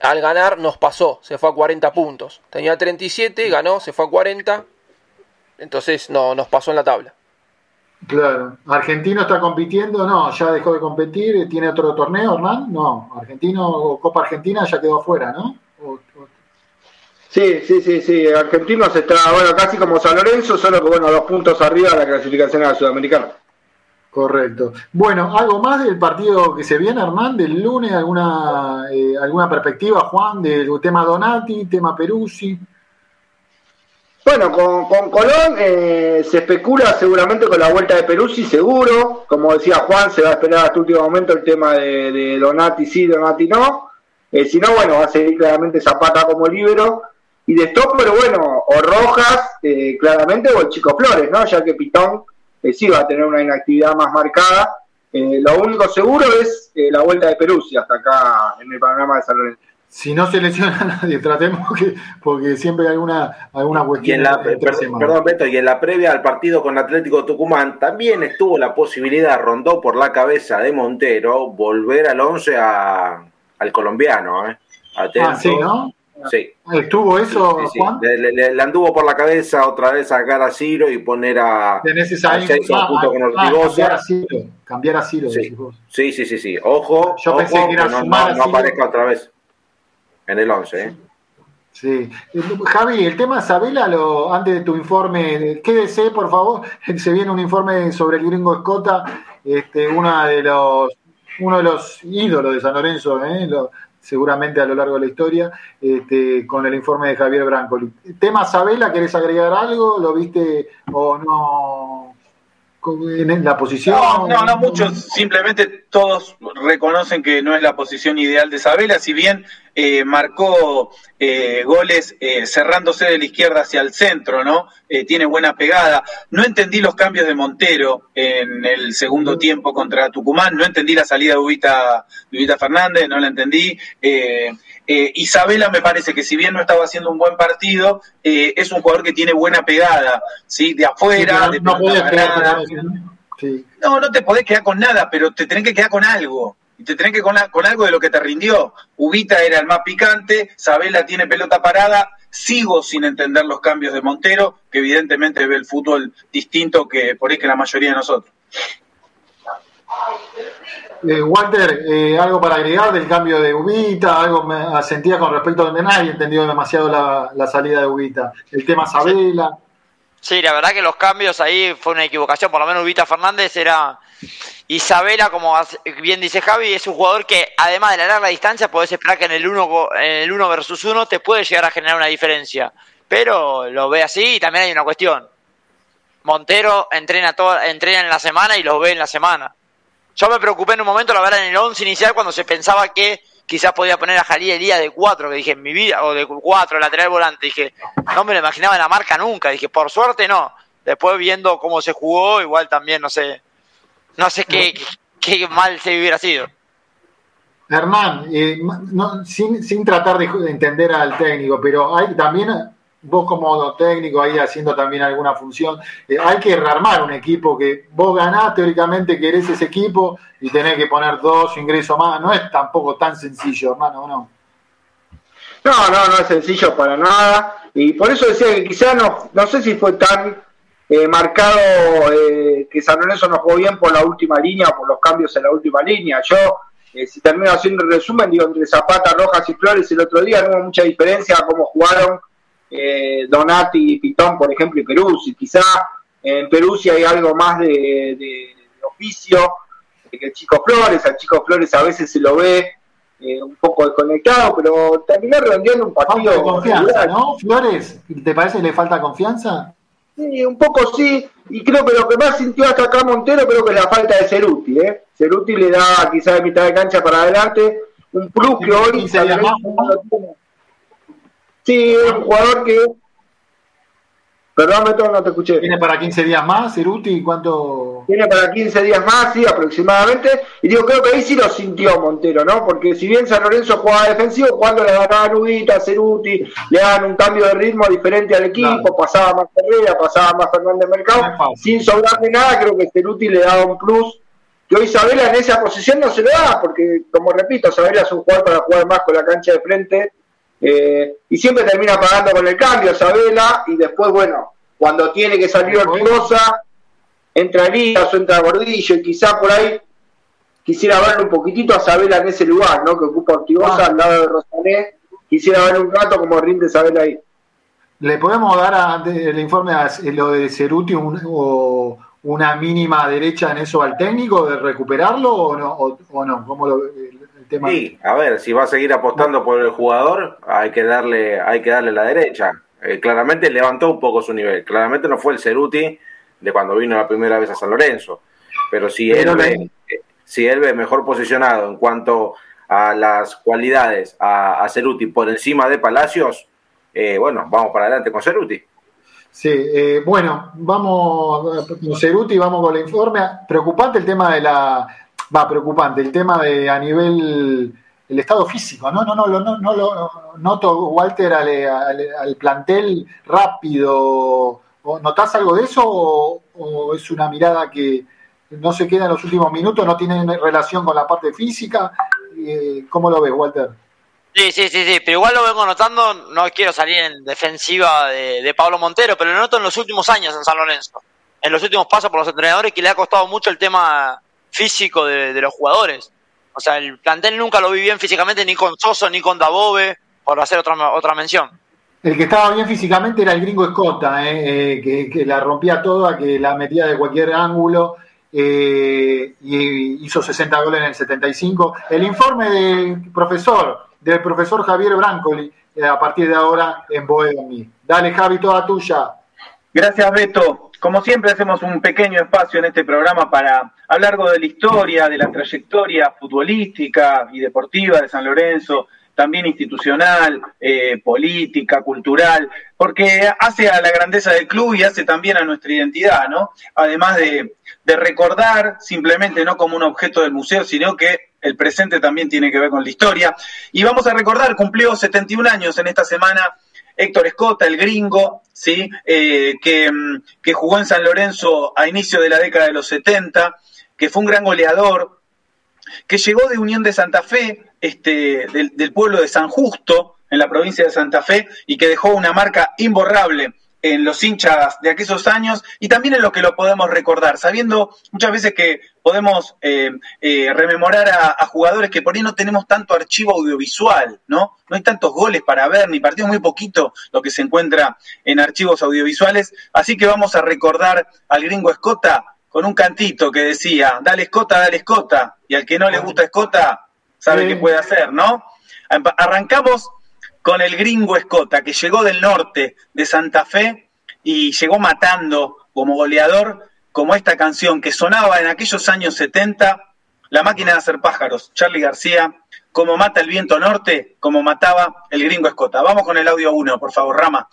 al ganar nos pasó, se fue a 40 puntos. Tenía 37, ganó, se fue a 40. Entonces no, nos pasó en la tabla. Claro. ¿Argentino está compitiendo? No, ya dejó de competir. ¿Tiene otro torneo, Hernán? No. Argentino, Copa Argentina ya quedó afuera, ¿no? Sí, sí, sí, sí. Argentinos está, bueno, casi como San Lorenzo, solo que, bueno, dos puntos arriba de la clasificación a la Sudamericana. Correcto. Bueno, ¿algo más del partido que se viene, Hernán? ¿Del lunes? ¿Alguna, eh, alguna perspectiva, Juan, del tema Donati, tema Peruzzi? Bueno, con, con Colón eh, se especula seguramente con la vuelta de Peruzzi, seguro. Como decía Juan, se va a esperar hasta último momento el tema de, de Donati sí, Donati no. Eh, si no, bueno, va a seguir claramente Zapata como libero. Y de pero bueno, o Rojas, eh, claramente, o el Chico Flores, ¿no? Ya que Pitón sí va a tener una inactividad más marcada. lo único seguro es la vuelta de Peruzzi hasta acá en el panorama de San si no se lesiona a nadie, tratemos que, porque siempre hay alguna, alguna cuestión. Y en la, perdón, Beto, y en la previa al partido con Atlético Tucumán también estuvo la posibilidad, rondó por la cabeza de Montero, volver al 11 a, al colombiano. ¿eh? Ah, sí, ¿no? Sí. ¿Estuvo eso, Juan? Le, anduvo por la cabeza otra vez sacar a Ciro y poner a, a Jason junto con ah, cambiar a Ciro. Cambiar a Ciro sí. sí, sí, sí, sí. Ojo, Yo pensé que era no, no, no aparezca otra vez en el 11. ¿eh? Sí. Javi, el tema Sabela, lo, antes de tu informe, quédese, por favor. Se viene un informe sobre el gringo Escota, este, una de los, uno de los ídolos de San Lorenzo, ¿eh? seguramente a lo largo de la historia, este, con el informe de Javier Brancoli. ¿Tema Sabela, querés agregar algo? ¿Lo viste o no? En la posición. No, no, no muchos, simplemente todos reconocen que no es la posición ideal de Sabela, si bien eh, marcó eh, goles eh, cerrándose de la izquierda hacia el centro, ¿no? tiene buena pegada. No entendí los cambios de Montero en el segundo tiempo contra Tucumán, no entendí la salida de Ubita, Fernández, no la entendí. Isabela me parece que si bien no estaba haciendo un buen partido, es un jugador que tiene buena pegada, ¿sí? De afuera, de no, no, no te podés quedar con nada, pero te tenés que quedar con algo y te tenés que con, con algo de lo que te rindió. Ubita era el más picante, Sabela tiene pelota parada, sigo sin entender los cambios de Montero, que evidentemente ve el fútbol distinto que por ahí que la mayoría de nosotros. Eh, Walter, eh, algo para agregar del cambio de Ubita, algo me sentía con respecto a donde nadie entendió demasiado la, la salida de Ubita, el tema Sabela. Sí, la verdad que los cambios ahí fue una equivocación, por lo menos Ubita Fernández era Isabela, como bien dice Javi, es un jugador que además de la larga distancia, podés esperar que en el 1 en el uno versus 1 te puede llegar a generar una diferencia. Pero lo ve así y también hay una cuestión. Montero entrena, toda, entrena en la semana y lo ve en la semana. Yo me preocupé en un momento, la verdad, en el 11 inicial cuando se pensaba que quizás podía poner a Jalí Elías de 4, que dije en mi vida, o de 4, lateral volante. Dije, no me lo imaginaba en la marca nunca. Dije, por suerte no. Después viendo cómo se jugó, igual también, no sé, no sé qué, qué mal se hubiera sido. Hernán, eh, sin, sin, tratar de entender al técnico, pero hay también, vos como técnico ahí haciendo también alguna función, eh, hay que rearmar un equipo que vos ganás, teóricamente querés ese equipo y tenés que poner dos ingresos más. No es tampoco tan sencillo, hermano, ¿no? No, no, no es sencillo para nada. Y por eso decía que quizá no, no sé si fue tan eh, marcado eh, que San Lorenzo no jugó bien por la última línea, por los cambios en la última línea. Yo, eh, si termino haciendo el resumen, digo, entre Zapata, Rojas y Flores el otro día no hubo mucha diferencia cómo jugaron Donati y Pitón, por ejemplo, y Peruzzi. Quizá en Peruzzi hay algo más de, oficio que el Chico Flores. Al Chico Flores a veces se lo ve un poco desconectado, pero terminó redondeando un partido. de confianza, ¿no? Flores, ¿te parece que le falta confianza? Sí, un poco sí, y creo que lo que más sintió hasta acá Montero creo que es la falta de Ceruti, ¿eh? Ceruti le da quizás de mitad de cancha para adelante un plus que hoy Sí, es un jugador que Perdón, Beto, no te escuché. ¿Tiene para 15 días más, Ceruti? ¿Cuánto? Tiene para 15 días más, sí, aproximadamente. Y digo, creo que ahí sí lo sintió Montero, ¿no? Porque si bien San Lorenzo jugaba defensivo, cuando le ganaba Nubita, Ceruti, le daban un cambio de ritmo diferente al equipo, pasaba más Herrera, pasaba más Fernández Mercado, sin sobrarle nada, creo que Ceruti le daba un plus que hoy Sabela en esa posición no se lo da, porque, como repito, Sabela es un jugador para jugar más con la cancha de frente eh, y siempre termina pagando con el cambio Sabela y después, bueno, cuando tiene que salir Ortigosa, entra Elías o entra Gordillo y quizá por ahí quisiera verle un poquitito a Sabela en ese lugar, ¿no? Que ocupa Ortigosa al lado de Rosané, quisiera verle un rato como rinde Sabela ahí. ¿Le podemos dar el informe a lo de Ceruti o una mínima derecha en eso al técnico de recuperarlo o no? O, no? ¿Cómo lo, Sí, a ver, si va a seguir apostando por el jugador, hay que darle, hay que darle la derecha. Eh, claramente levantó un poco su nivel. Claramente no fue el Ceruti de cuando vino la primera vez a San Lorenzo. Pero si él ve, si él ve mejor posicionado en cuanto a las cualidades a, a Ceruti por encima de Palacios, eh, bueno, vamos para adelante con Ceruti. Sí, eh, bueno, vamos con Ceruti, vamos con el informe. Preocupante el tema de la va, preocupante. El tema de a nivel el estado físico, no, no, no, no, no, lo noto, Walter, al, plantel rápido. ¿Notás algo de eso o, es una mirada que no se queda en los últimos minutos, no tiene relación con la parte física? Eh, ¿Cómo lo ves, Walter? Sí, sí, sí, sí, pero igual lo vengo notando, no quiero salir en defensiva de, de Pablo Montero, pero lo noto en los últimos años en San Lorenzo, en los últimos pasos por los entrenadores que le ha costado mucho el tema físico de, los jugadores. O sea, el plantel nunca lo vi bien físicamente ni con Soso ni con Dabove, por hacer otra, otra mención. El que estaba bien físicamente era el gringo Escota, eh, eh, que, la rompía toda, que la metía de cualquier ángulo eh, y hizo 60 goles en el 75. El informe del profesor, del profesor Javier Brancoli, a partir de ahora en Bohemia. Dale, Javi, toda tuya. Gracias, Beto. Como siempre hacemos un pequeño espacio en este programa para hablar de la historia, de la trayectoria futbolística y deportiva de San Lorenzo, también institucional, eh, política, cultural, porque hace a la grandeza del club y hace también a nuestra identidad, ¿no? Además de, de recordar simplemente no como un objeto del museo, sino que el presente también tiene que ver con la historia. Y vamos a recordar, cumplió 71 años en esta semana Héctor Escota, el gringo, ¿sí? Eh, que, mm, que, jugó en San Lorenzo a inicio de la década de los 70, que fue un gran goleador, que llegó de Unión de Santa Fe, este, del, del pueblo de San Justo, en la provincia de Santa Fe, y que dejó una marca imborrable en los hinchas de aquellos años y también en lo que lo podemos recordar, sabiendo muchas veces que podemos eh, eh, rememorar a, jugadores que por ahí no tenemos tanto archivo audiovisual, ¿no? No hay tantos goles para ver, ni partidos muy poquito lo que se encuentra en archivos audiovisuales, así que vamos a recordar al gringo Escota con un cantito que decía, dale Escota, dale Escota, y al que no le gusta Escota, sabe qué puede hacer, ¿no? Arrancamos con el gringo Escota, que llegó del norte de Santa Fe y llegó matando como goleador, como esta canción que sonaba en aquellos años 70, La máquina de hacer pájaros, Charlie García, como mata el viento norte, como mataba el gringo Escota. Vamos con el audio 1, por favor, Rama.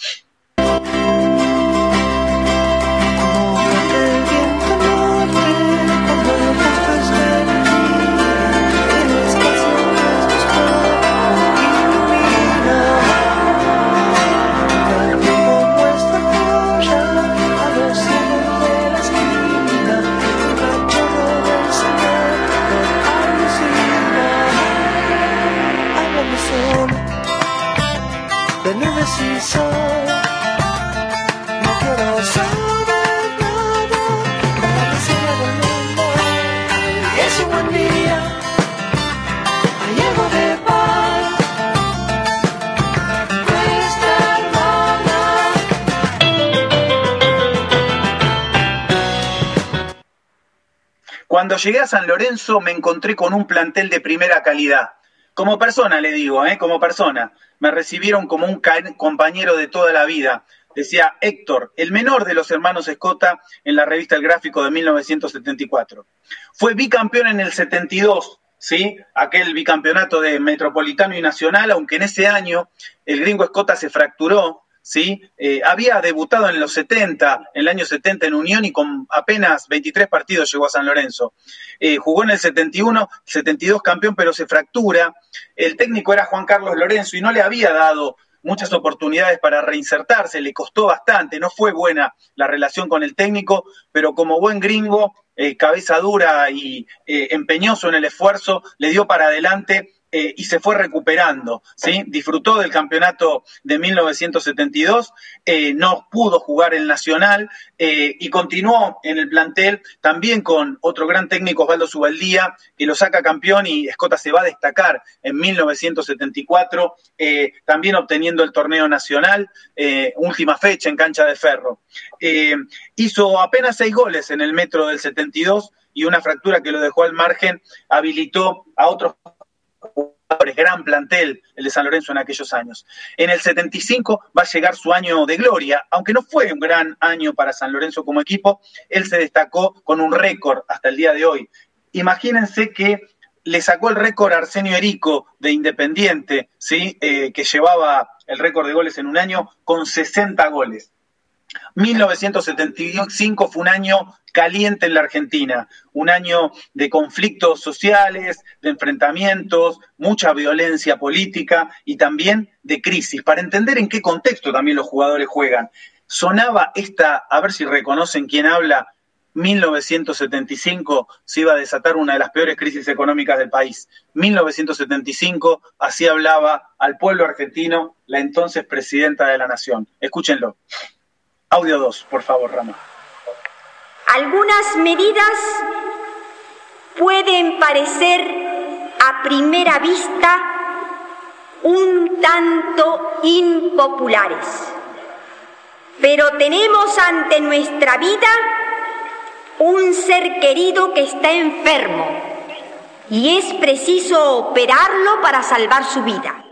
Cuando llegué a San Lorenzo me encontré con un plantel de primera calidad. Como persona, le digo, ¿eh? como persona. Me recibieron como un compañero de toda la vida. Decía Héctor, el menor de los hermanos Escota en la revista El Gráfico de 1974. Fue bicampeón en el 72 ¿sí? Aquel bicampeonato de Metropolitano y Nacional, aunque en ese año el gringo Escota se fracturó, ¿sí? Eh, había debutado en los 70, en el año 70 en Unión y con apenas 23 partidos llegó a San Lorenzo. Eh, jugó en el 71, 72 campeón, pero se fractura. El técnico era Juan Carlos Lorenzo y no le había dado muchas oportunidades para reinsertarse, le costó bastante, no fue buena la relación con el técnico, pero como buen gringo, eh, cabeza dura y empeñoso en el esfuerzo, le dio para adelante eh, y se fue recuperando, ¿sí? Disfrutó del campeonato de 1972, eh, no pudo jugar el Nacional eh, y continuó en el plantel también con otro gran técnico, Osvaldo Subaldía, que lo saca campeón y Escota se va a destacar en 1974, también obteniendo el torneo nacional, última fecha en cancha de ferro. hizo apenas seis goles en el metro del 72 y una fractura que lo dejó al margen habilitó a otros jugadores, gran plantel el de San Lorenzo en aquellos años. En el 75 va a llegar su año de gloria, aunque no fue un gran año para San Lorenzo como equipo, él se destacó con un récord hasta el día de hoy. Imagínense que le sacó el récord a Arsenio Erico de Independiente, ¿sí? Eh, que llevaba el récord de goles en un año con 60 goles. 1975 fue un año caliente en la Argentina, un año de conflictos sociales, de enfrentamientos, mucha violencia política y también de crisis, para entender en qué contexto también los jugadores juegan. Sonaba esta, a ver si reconocen quién habla, 1975 se iba a desatar una de las peores crisis económicas del país. 1975, así hablaba al pueblo argentino la entonces presidenta de la Nación. Escúchenlo. Audio 2, por favor, Rama. Algunas medidas pueden parecer a primera vista un tanto impopulares, pero tenemos ante nuestra vida un ser querido que está enfermo y es preciso operarlo para salvar su vida.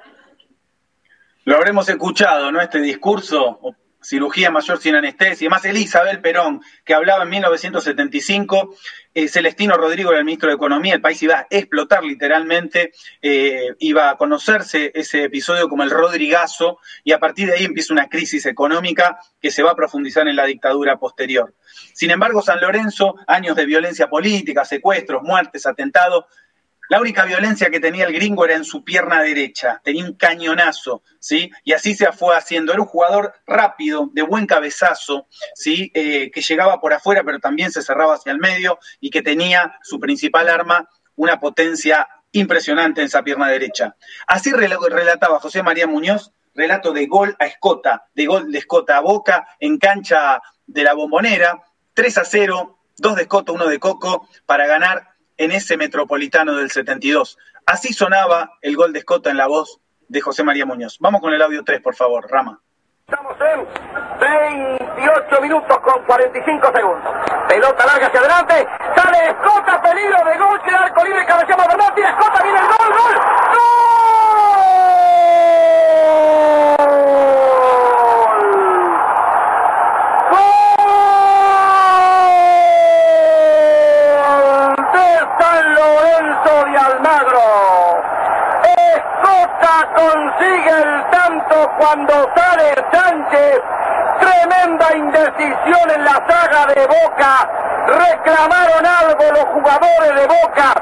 Lo habremos escuchado, ¿no? Este discurso cirugía mayor sin anestesia, más Elizabeth Perón, que hablaba en 1975, eh, Celestino Rodrigo era el ministro de Economía, el país iba a explotar literalmente, eh, iba a conocerse ese episodio como el Rodrigazo, y a partir de ahí empieza una crisis económica que se va a profundizar en la dictadura posterior. Sin embargo, San Lorenzo, años de violencia política, secuestros, muertes, atentados, la única violencia que tenía el gringo era en su pierna derecha, tenía un cañonazo, ¿sí? Y así se fue haciendo. Era un jugador rápido, de buen cabezazo, ¿sí? Eh, que llegaba por afuera, pero también se cerraba hacia el medio y que tenía su principal arma, una potencia impresionante en esa pierna derecha. Así relataba José María Muñoz, relato de gol a Escota, de gol de Escota a Boca, en cancha de la Bombonera, 3 a 0, 2 de Escota, 1 de Coco, para ganar en ese metropolitano del 72. Así sonaba el gol de Escota en la voz de José María Muñoz. Vamos con el audio 3, por favor, Rama. Estamos en 28 minutos con 45 segundos. Pelota larga hacia adelante. Sale Escota, peligro de gol. Queda arco libre, cabeceamos Bernal. Tira Escota, viene el gol, gol. Consigue el tanto cuando sale Sánchez. Tremenda indecisión en la saga de Boca. Reclamaron algo los jugadores de Boca.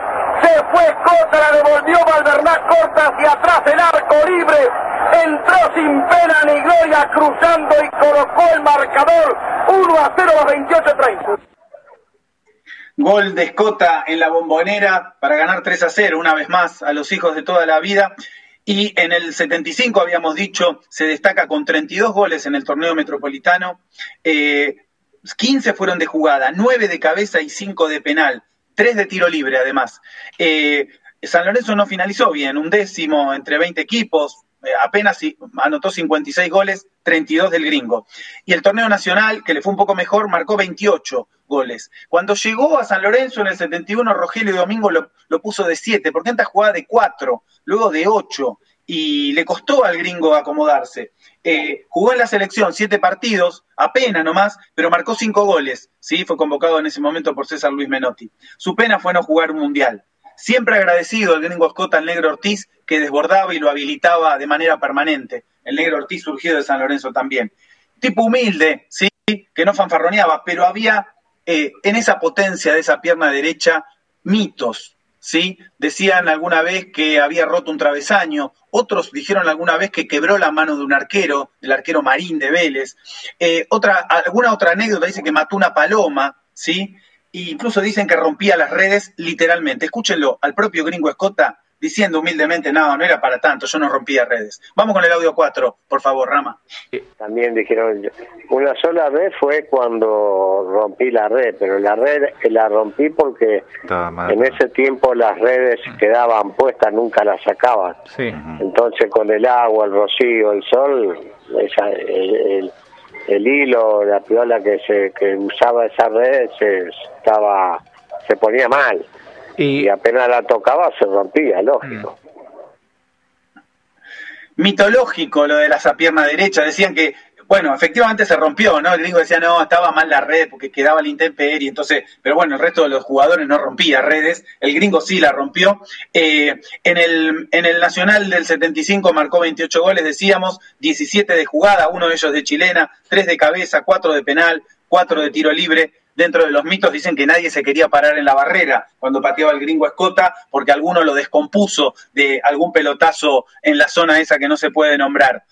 Se fue Cota, la devolvió Valvernaz corta hacia atrás el arco libre. Entró sin pena ni gloria cruzando y colocó el marcador 1 a 0 a 28-30. Gol de Escota en la bombonera para ganar 3 a 0 una vez más a los hijos de toda la vida. Y en el 75, habíamos dicho, se destaca con 32 goles en el torneo metropolitano. 15 eh, fueron de jugada, 9 de cabeza y 5 de penal. 3 de tiro libre, además. Eh, San Lorenzo no finalizó bien, un décimo entre 20 equipos, apenas anotó 56 goles, 32 del gringo. Y el torneo nacional, que le fue un poco mejor, marcó 28 goles. Cuando llegó a San Lorenzo en el 71, Rogelio Domingo lo, puso de 7, porque antes jugaba de 4, luego de 8, y le costó al gringo acomodarse. Eh, jugó en la selección 7 partidos, apenas nomás, pero marcó 5 goles. ¿sí? Fue convocado en ese momento por César Luis Menotti. Su pena fue no jugar un mundial. Siempre agradecido al gringo Escota, al negro Ortiz, que desbordaba y lo habilitaba de manera permanente. El negro Ortiz surgido de San Lorenzo también. Tipo humilde, ¿sí? que no fanfarroneaba, pero había eh, en esa potencia de esa pierna derecha mitos, ¿sí? Decían alguna vez que había roto un travesaño, otros dijeron alguna vez que quebró la mano de un arquero, el arquero Marín de Vélez. Eh, otra, alguna otra anécdota dice que mató una paloma, ¿sí? E incluso dicen que rompía las redes literalmente. Escúchenlo, al propio gringo Escota diciendo humildemente, no, no era para tanto, yo no rompía redes. Vamos con el audio 4, por favor, Rama. También dijeron, una sola vez fue cuando rompí la red, pero la red la rompí porque en ese tiempo las redes quedaban puestas, nunca las sacaban. Entonces con el agua, el rocío, el sol, esa, el, el, hilo, la piola que se que usaba esa red se estaba se ponía mal. Y, apenas la tocaba se rompía, lógico. Mitológico lo de la pierna derecha, decían que, bueno, efectivamente se rompió, ¿no? El gringo decía, no, estaba mal la red porque quedaba la intemperie, entonces, pero bueno, el resto de los jugadores no rompía redes, el gringo sí la rompió. Eh, en, el, en el Nacional del 75 marcó 28 goles, decíamos, 17 de jugada, uno de ellos de chilena, 3 de cabeza, 4 de penal, 4 de tiro libre, dentro de los mitos dicen que nadie se quería parar en la barrera cuando pateaba el gringo Escota porque alguno lo descompuso de algún pelotazo en la zona esa que no se puede nombrar.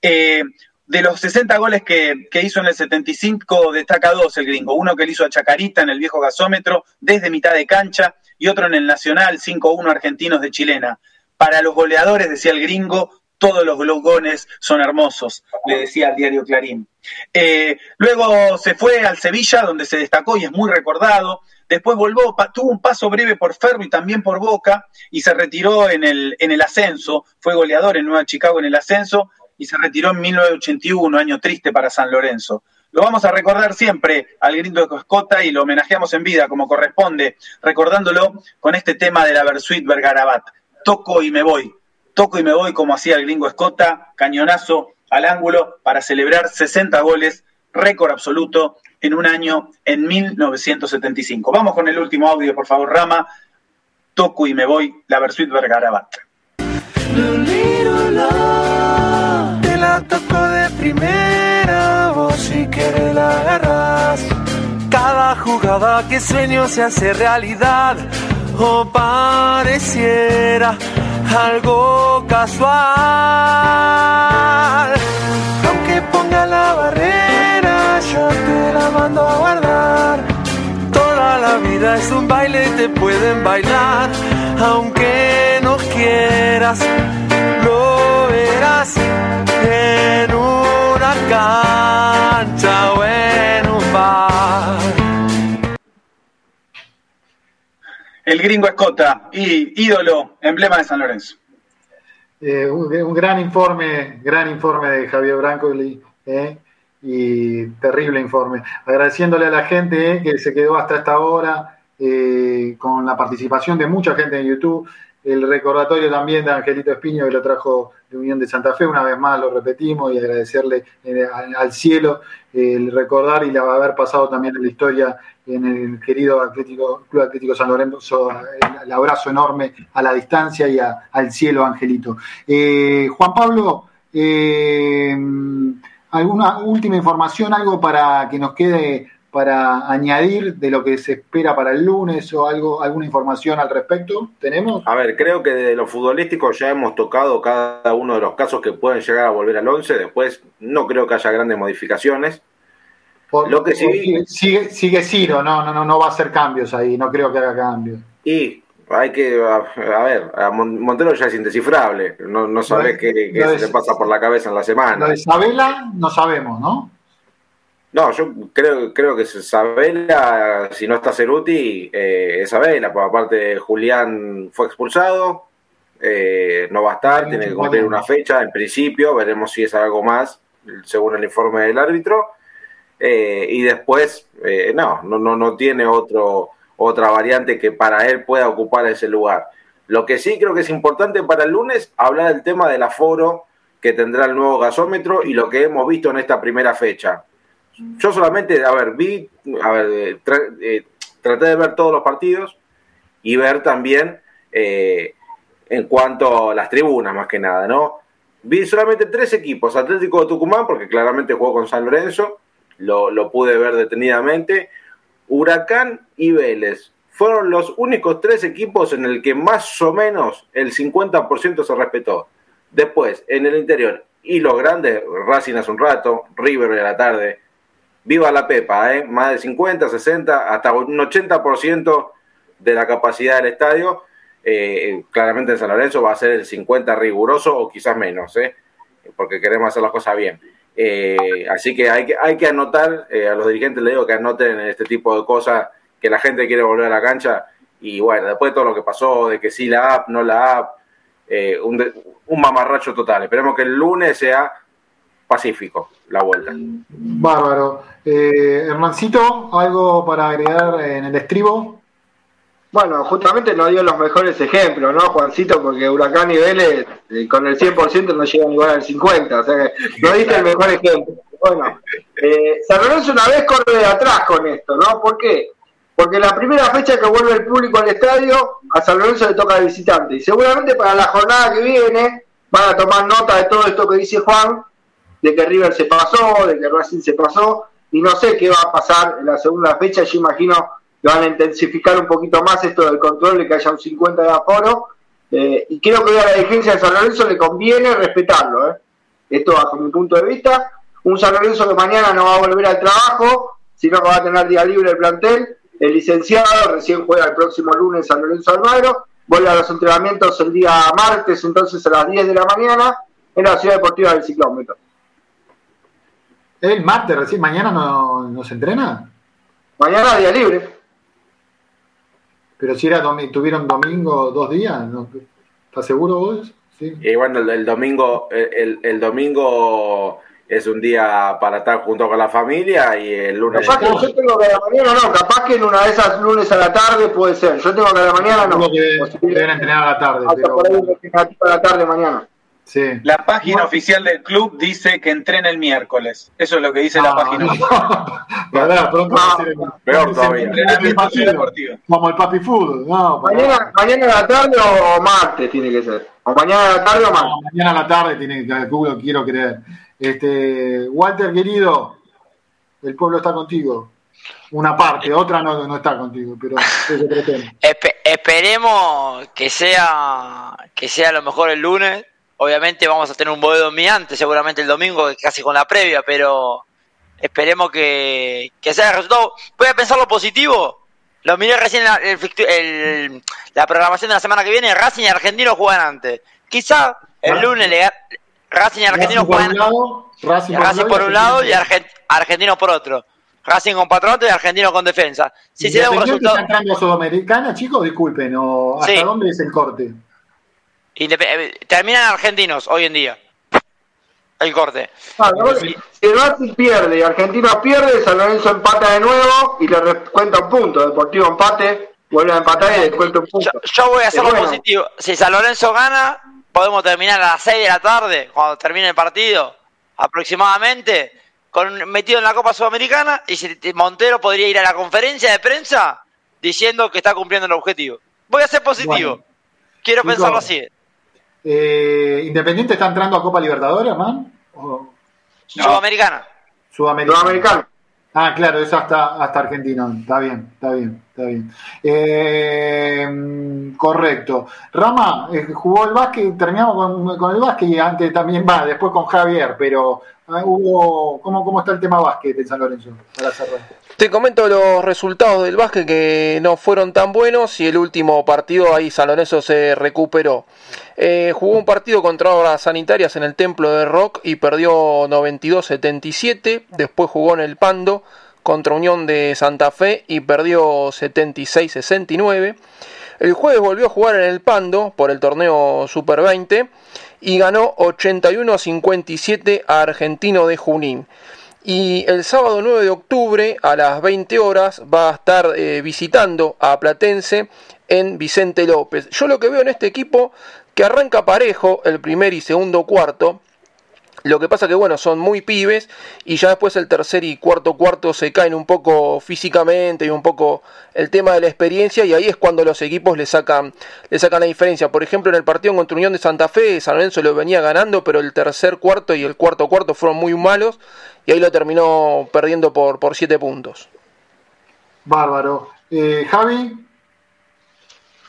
Eh, de los 60 goles que, hizo en el 75, destaca dos el gringo. Uno que le hizo a Chacarita en el viejo gasómetro, desde mitad de cancha, y otro en el Nacional, 5-1 argentinos de chilena. Para los goleadores, decía el gringo, todos los glogones son hermosos, le decía al diario Clarín. Eh, luego se fue al Sevilla, donde se destacó y es muy recordado. Después volvió, tuvo un paso breve por Ferro y también por Boca y se retiró en el, en el ascenso. Fue goleador en Nueva Chicago en el ascenso y se retiró en 1981, año triste para San Lorenzo. Lo vamos a recordar siempre al gringo de y lo homenajeamos en vida como corresponde, recordándolo con este tema de la Versuit Bergarabat. Toco y me voy toco y me voy como hacía el gringo Escota, cañonazo al ángulo para celebrar 60 goles, récord absoluto en un año en 1975. Vamos con el último audio, por favor, Rama. Toco y me voy, la Versuit Vergarabat. La toco de primera, vos si quieres la agarras. Cada jugada que sueño se hace realidad, o pareciera algo casual. Aunque ponga la barrera, yo te la mando a guardar. Toda la vida es un baile, te pueden bailar. Aunque no quieras, cancha o en un bar. el gringo Escota, y ídolo, emblema de San Lorenzo. Eh, un, gran informe, gran informe de Javier Branco eh, y terrible informe. Agradeciéndole a la gente eh, que se quedó hasta esta hora con la participación de mucha gente en YouTube. El recordatorio también de Angelito Espiño que lo trajo de Unión de Santa Fe, una vez más lo repetimos y agradecerle al cielo el recordar y la haber pasado también en la historia en el querido Atlético, Club Atlético San Lorenzo, el, abrazo enorme a la distancia y al cielo, Angelito. Eh, Juan Pablo, eh, ¿alguna última información, algo para que nos quede para añadir de lo que se espera para el lunes o algo, alguna información al respecto? ¿Tenemos? A ver, creo que de lo futbolístico ya hemos tocado cada uno de los casos que pueden llegar a volver al 11. Después no creo que haya grandes modificaciones lo que sí, sigue, sigue Ciro, no, no, no, no va a hacer cambios ahí, no creo que haga cambios. Y hay que, a, ver, a Montero ya es indescifrable, no, no sabes qué, se le pasa por la cabeza en la semana. Lo de Sabela no sabemos, ¿no? No, yo creo, creo que Sabela, si no está Ceruti, eh, es Sabela, por aparte Julián fue expulsado, eh, no va a estar, tiene que cumplir una fecha en principio, veremos si es algo más, según el informe del árbitro. Eh, y después eh, no, no, no, no tiene otro, otra variante que para él pueda ocupar ese lugar. Lo que sí creo que es importante para el lunes, hablar del tema del aforo que tendrá el nuevo gasómetro y lo que hemos visto en esta primera fecha. Yo solamente, a ver, vi, a ver, eh, traté de ver todos los partidos y ver también eh, en cuanto a las tribunas, más que nada, ¿no? Vi solamente tres equipos, Atlético de Tucumán, porque claramente jugó con San Lorenzo, lo, lo pude ver detenidamente, Huracán y Vélez. Fueron los únicos tres equipos en el que más o menos el 50% se respetó. Después, en el interior, y los grandes, Racing hace un rato, River de la tarde, viva la Pepa, ¿eh? más de 50, 60, hasta un 80% de la capacidad del estadio. Eh, claramente en San Lorenzo va a ser el 50 riguroso o quizás menos, ¿eh? porque queremos hacer las cosas bien. Eh, así que hay, que hay que anotar, a los dirigentes les digo que anoten este tipo de cosas, que la gente quiere volver a la cancha. Y bueno, después de todo lo que pasó, de que sí la app, no la app, un mamarracho total. Esperemos que el lunes sea pacífico la vuelta. Bárbaro. Eh, Hermancito, ¿algo para agregar en el estribo? Bueno, justamente nos dio los mejores ejemplos, ¿no, Juancito? Porque Huracán y Vélez eh, con el 100% no llegan igual al 50%, o sea que no diste el mejor ejemplo. Bueno, eh, San Lorenzo una vez corre de atrás con esto, ¿no? ¿Por qué? Porque la primera fecha que vuelve el público al estadio, a San Lorenzo le toca de visitante. Y seguramente para la jornada que viene van a tomar nota de todo esto que dice Juan, de que River se pasó, de que Racing se pasó, y no sé qué va a pasar en la segunda fecha. Yo imagino que van a intensificar un poquito más esto del control, de que haya un 50 de aforo. Eh, y creo que a la dirigencia de San Lorenzo le conviene respetarlo. ¿eh? Esto bajo mi punto de vista. Un San Lorenzo que mañana no va a volver al trabajo, sino que va a tener día libre el plantel el licenciado recién juega el próximo lunes San Lorenzo Almagro, vuelve a los entrenamientos el día martes, entonces a las 10 de la mañana, en la Ciudad Deportiva del Ciclómetro. ¿El martes recién? ¿Mañana no, se entrena? Mañana día libre. Pero si era tuvieron domingo dos días, ¿estás seguro vos? Sí. Y bueno, el, domingo, el domingo es un día para estar junto con la familia y el lunes. Capaz que yo tengo que a la mañana no, capaz que en una de esas lunes a la tarde puede ser. Yo tengo que a la mañana no. Que deben entrenar a la tarde. Hasta por ahí a la tarde mañana. Sí. La página oficial del club dice que entrena el miércoles. Eso es lo que dice la página. No. pronto Peor todavía. Como el papi food. No, mañana, mañana a la tarde o martes tiene que ser. O mañana a la tarde o martes. mañana a la tarde tiene que, quiero creer. Este, Walter, querido, el pueblo está contigo. Una parte, otra no, no está contigo, pero es otro tema. esperemos que sea, que sea lo mejor el lunes. Obviamente vamos a tener un boleto antes, seguramente el domingo, casi con la previa, pero esperemos que, que sea el resultado. Voy a pensar lo positivo. Lo miré recién el, la programación de la semana que viene. Racing y Argentino juegan antes. Quizá el lunes le, Racing y Argentino juegan. Racing, por un lado, y Argentino por otro. Racing con patronato y Argentino con defensa. Si se da un resultado. ¿Está entrando a Sudamericana, chicos? Disculpen, ¿hasta dónde es el corte? Eh, terminan argentinos hoy en día. El corte. Ah, si, Racing pierde y Argentino pierde, San Lorenzo empata de nuevo y le cuenta un punto. Deportivo empate, vuelve a empatar y le cuenta un punto. Yo, voy a hacer lo positivo. Si San Lorenzo gana, podemos terminar a las 6 de la tarde, cuando termine el partido, aproximadamente, con, metido en la Copa Sudamericana, y Montero podría ir a la conferencia de prensa diciendo que está cumpliendo el objetivo. Voy a ser positivo. Quiero pensarlo así. Eh, ¿Independiente está entrando a Copa Libertadores, man? Sudamericana. Sudamericana. Ah, claro, es hasta, hasta Argentina. Está bien, está bien, está bien. Eh, correcto. Rama, eh, jugó el básquet, terminamos con, el básquet y antes también va, después con Javier, pero ah, hubo, ¿cómo, ¿cómo está el tema básquet en San Lorenzo? Para cerrar. Te comento los resultados del básquet que no fueron tan buenos y el último partido ahí San Lorenzo se recuperó. Eh, jugó un partido contra obras sanitarias en el Templo de Rock y perdió 92-77. Después jugó en el Pando contra Unión de Santa Fe y perdió 76-69. El jueves volvió a jugar en el Pando por el torneo Super 20 y ganó 81-57 a Argentino de Junín. Y el sábado 9 de octubre a las 20 horas va a estar eh, visitando a Platense en Vicente López. Yo lo que veo en este equipo que arranca parejo el primer y segundo cuarto. Lo que pasa que bueno, son muy pibes y ya después el tercer y cuarto cuarto se caen un poco físicamente y un poco el tema de la experiencia y ahí es cuando los equipos le sacan, le sacan la diferencia. Por ejemplo, en el partido contra Unión de Santa Fe, San Lorenzo lo venía ganando, pero el tercer cuarto y el cuarto cuarto fueron muy malos y ahí lo terminó perdiendo por, por siete puntos. Bárbaro. Eh, Javi.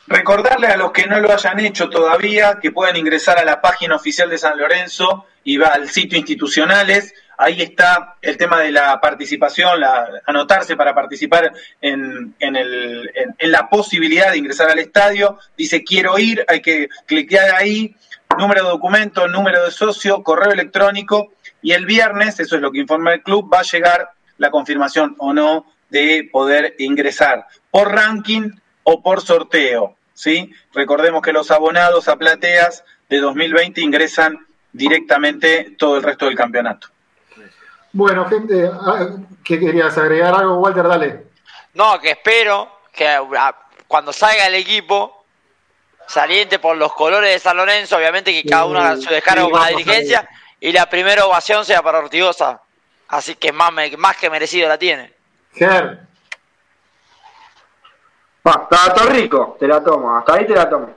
Recordarle a los que no lo hayan hecho todavía que pueden ingresar a la página oficial de San Lorenzo y va al sitio institucionales. Ahí está el tema de la participación, la, anotarse para participar en, en, el, en, la posibilidad de ingresar al estadio. Dice quiero ir, hay que cliquear ahí, número de documento, número de socio, correo electrónico y el viernes, eso es lo que informa el club, va a llegar la confirmación o no de poder ingresar por ranking o por sorteo. ¿sí? Recordemos que los abonados a plateas de 2020 ingresan directamente todo el resto del campeonato. Bueno, gente, ah, ¿qué querías agregar algo, Walter? Dale. No, que espero que ah, cuando salga el equipo saliente por los colores de San Lorenzo, obviamente que cada uno haga su descargo con la dirigencia y la primera ovación sea para Ortigosa. Así que más, más que merecido la tiene. Ger. Todo rico, te la tomo, hasta ahí te la tomo.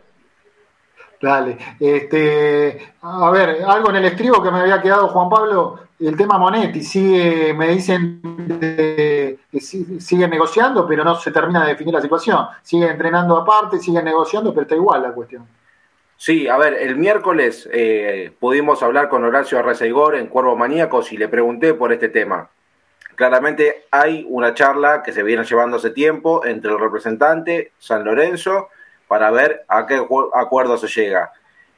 Dale, este, a ver, algo en el estribo que me había quedado Juan Pablo, el tema Monetti, sigue, me dicen que sigue negociando, pero no se termina de definir la situación, sigue entrenando aparte, sigue negociando, pero está igual la cuestión. Sí, a ver, el miércoles eh, pudimos hablar con Horacio Arrezaigor en Cuervo Maníacos y le pregunté por este tema. Claramente hay una charla que se viene llevando hace tiempo entre el representante San Lorenzo para ver a qué acuerdo se llega.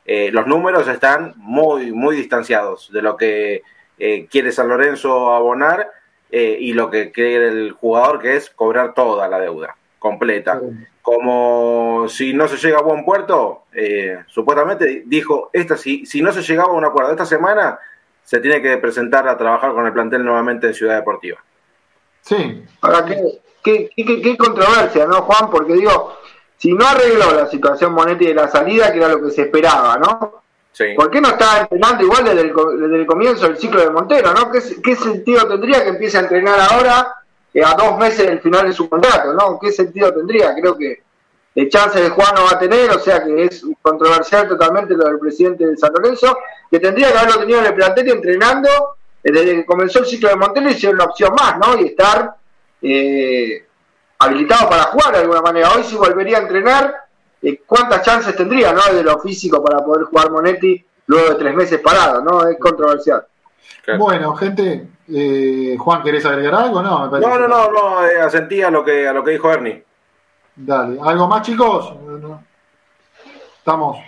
Eh, los números están muy, muy distanciados de lo que eh, quiere San Lorenzo abonar eh, y lo que quiere el jugador, que es cobrar toda la deuda completa. Como si no se llega a buen puerto, supuestamente dijo, esta, si, si no se llegaba a un acuerdo esta semana, se tiene que presentar a trabajar con el plantel nuevamente en Ciudad Deportiva. Sí. Ahora, qué, qué, controversia, ¿no, Juan? Porque digo, si no arregló la situación Monetti de la salida, que era lo que se esperaba, ¿no? Sí. ¿Por qué no está entrenando igual desde el, comienzo del ciclo de Montero, ¿no? ¿Qué, sentido tendría que empiece a entrenar ahora eh, a dos meses del final de su contrato, ¿no? ¿Qué sentido tendría? Creo que de chance de Juan no va a tener, o sea que es controversial totalmente lo del presidente de San Lorenzo, que tendría que haberlo tenido en el plantel entrenando desde que comenzó el ciclo de Montero y ser una opción más, ¿no? Y estar eh, habilitado para jugar de alguna manera. Hoy si volvería a entrenar, eh, ¿cuántas chances tendría, ¿no? De lo físico para poder jugar Monetti luego de tres meses parado, ¿no? Es controversial. Bueno, gente, eh, Juan, ¿querés agregar algo? No, no, no, no, no, asentía a lo que, a lo que dijo Ernie. Dale, ¿algo más chicos? Estamos.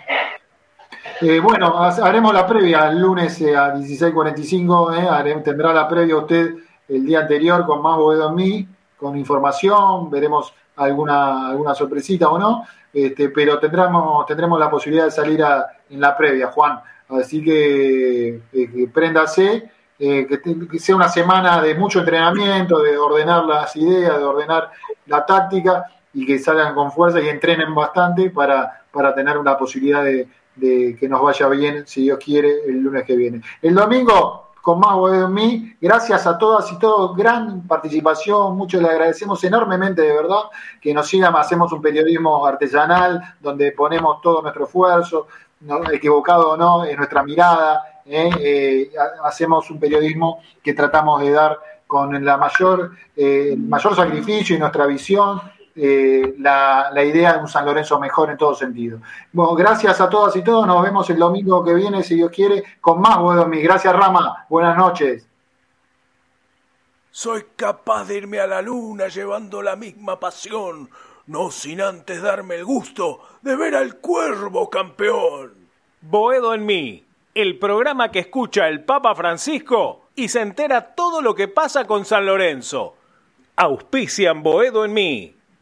Eh, bueno, haremos la previa el lunes eh, a 16.45. Eh, tendrá la previa usted el día anterior con más Boedo en mí, con información. Veremos alguna, alguna sorpresita o no. Este, pero tendremos, tendremos la posibilidad de salir en la previa, Juan. Así que, que préndase. que, sea una semana de mucho entrenamiento, de ordenar las ideas, de ordenar la táctica y que salgan con fuerza y entrenen bastante para, para tener una posibilidad de, que nos vaya bien, si Dios quiere, el lunes que viene. El domingo, con más de mí, gracias a todas y todos, gran participación, mucho le agradecemos enormemente, de verdad, que nos sigan, hacemos un periodismo artesanal, donde ponemos todo nuestro esfuerzo, equivocado o no, en nuestra mirada, ¿eh? Eh, hacemos un periodismo que tratamos de dar con la mayor, eh, mayor sacrificio y nuestra visión eh, la, idea de un San Lorenzo mejor en todo sentido. Bueno, gracias a todas y todos. Nos vemos el domingo que viene, si Dios quiere, con más Boedomí. Gracias, Rama. Buenas noches. Soy capaz de irme a la luna llevando la misma pasión, no sin antes darme el gusto de ver al cuervo campeón. Boedo en mí, el programa que escucha el Papa Francisco y se entera todo lo que pasa con San Lorenzo. Auspician Boedo en mí.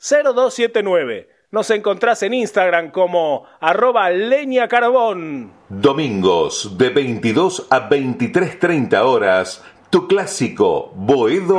115-332-0279. Nos encontrás en Instagram como arroba leña carbón. Domingos de 22 a 23.30 horas tu clásico Boedo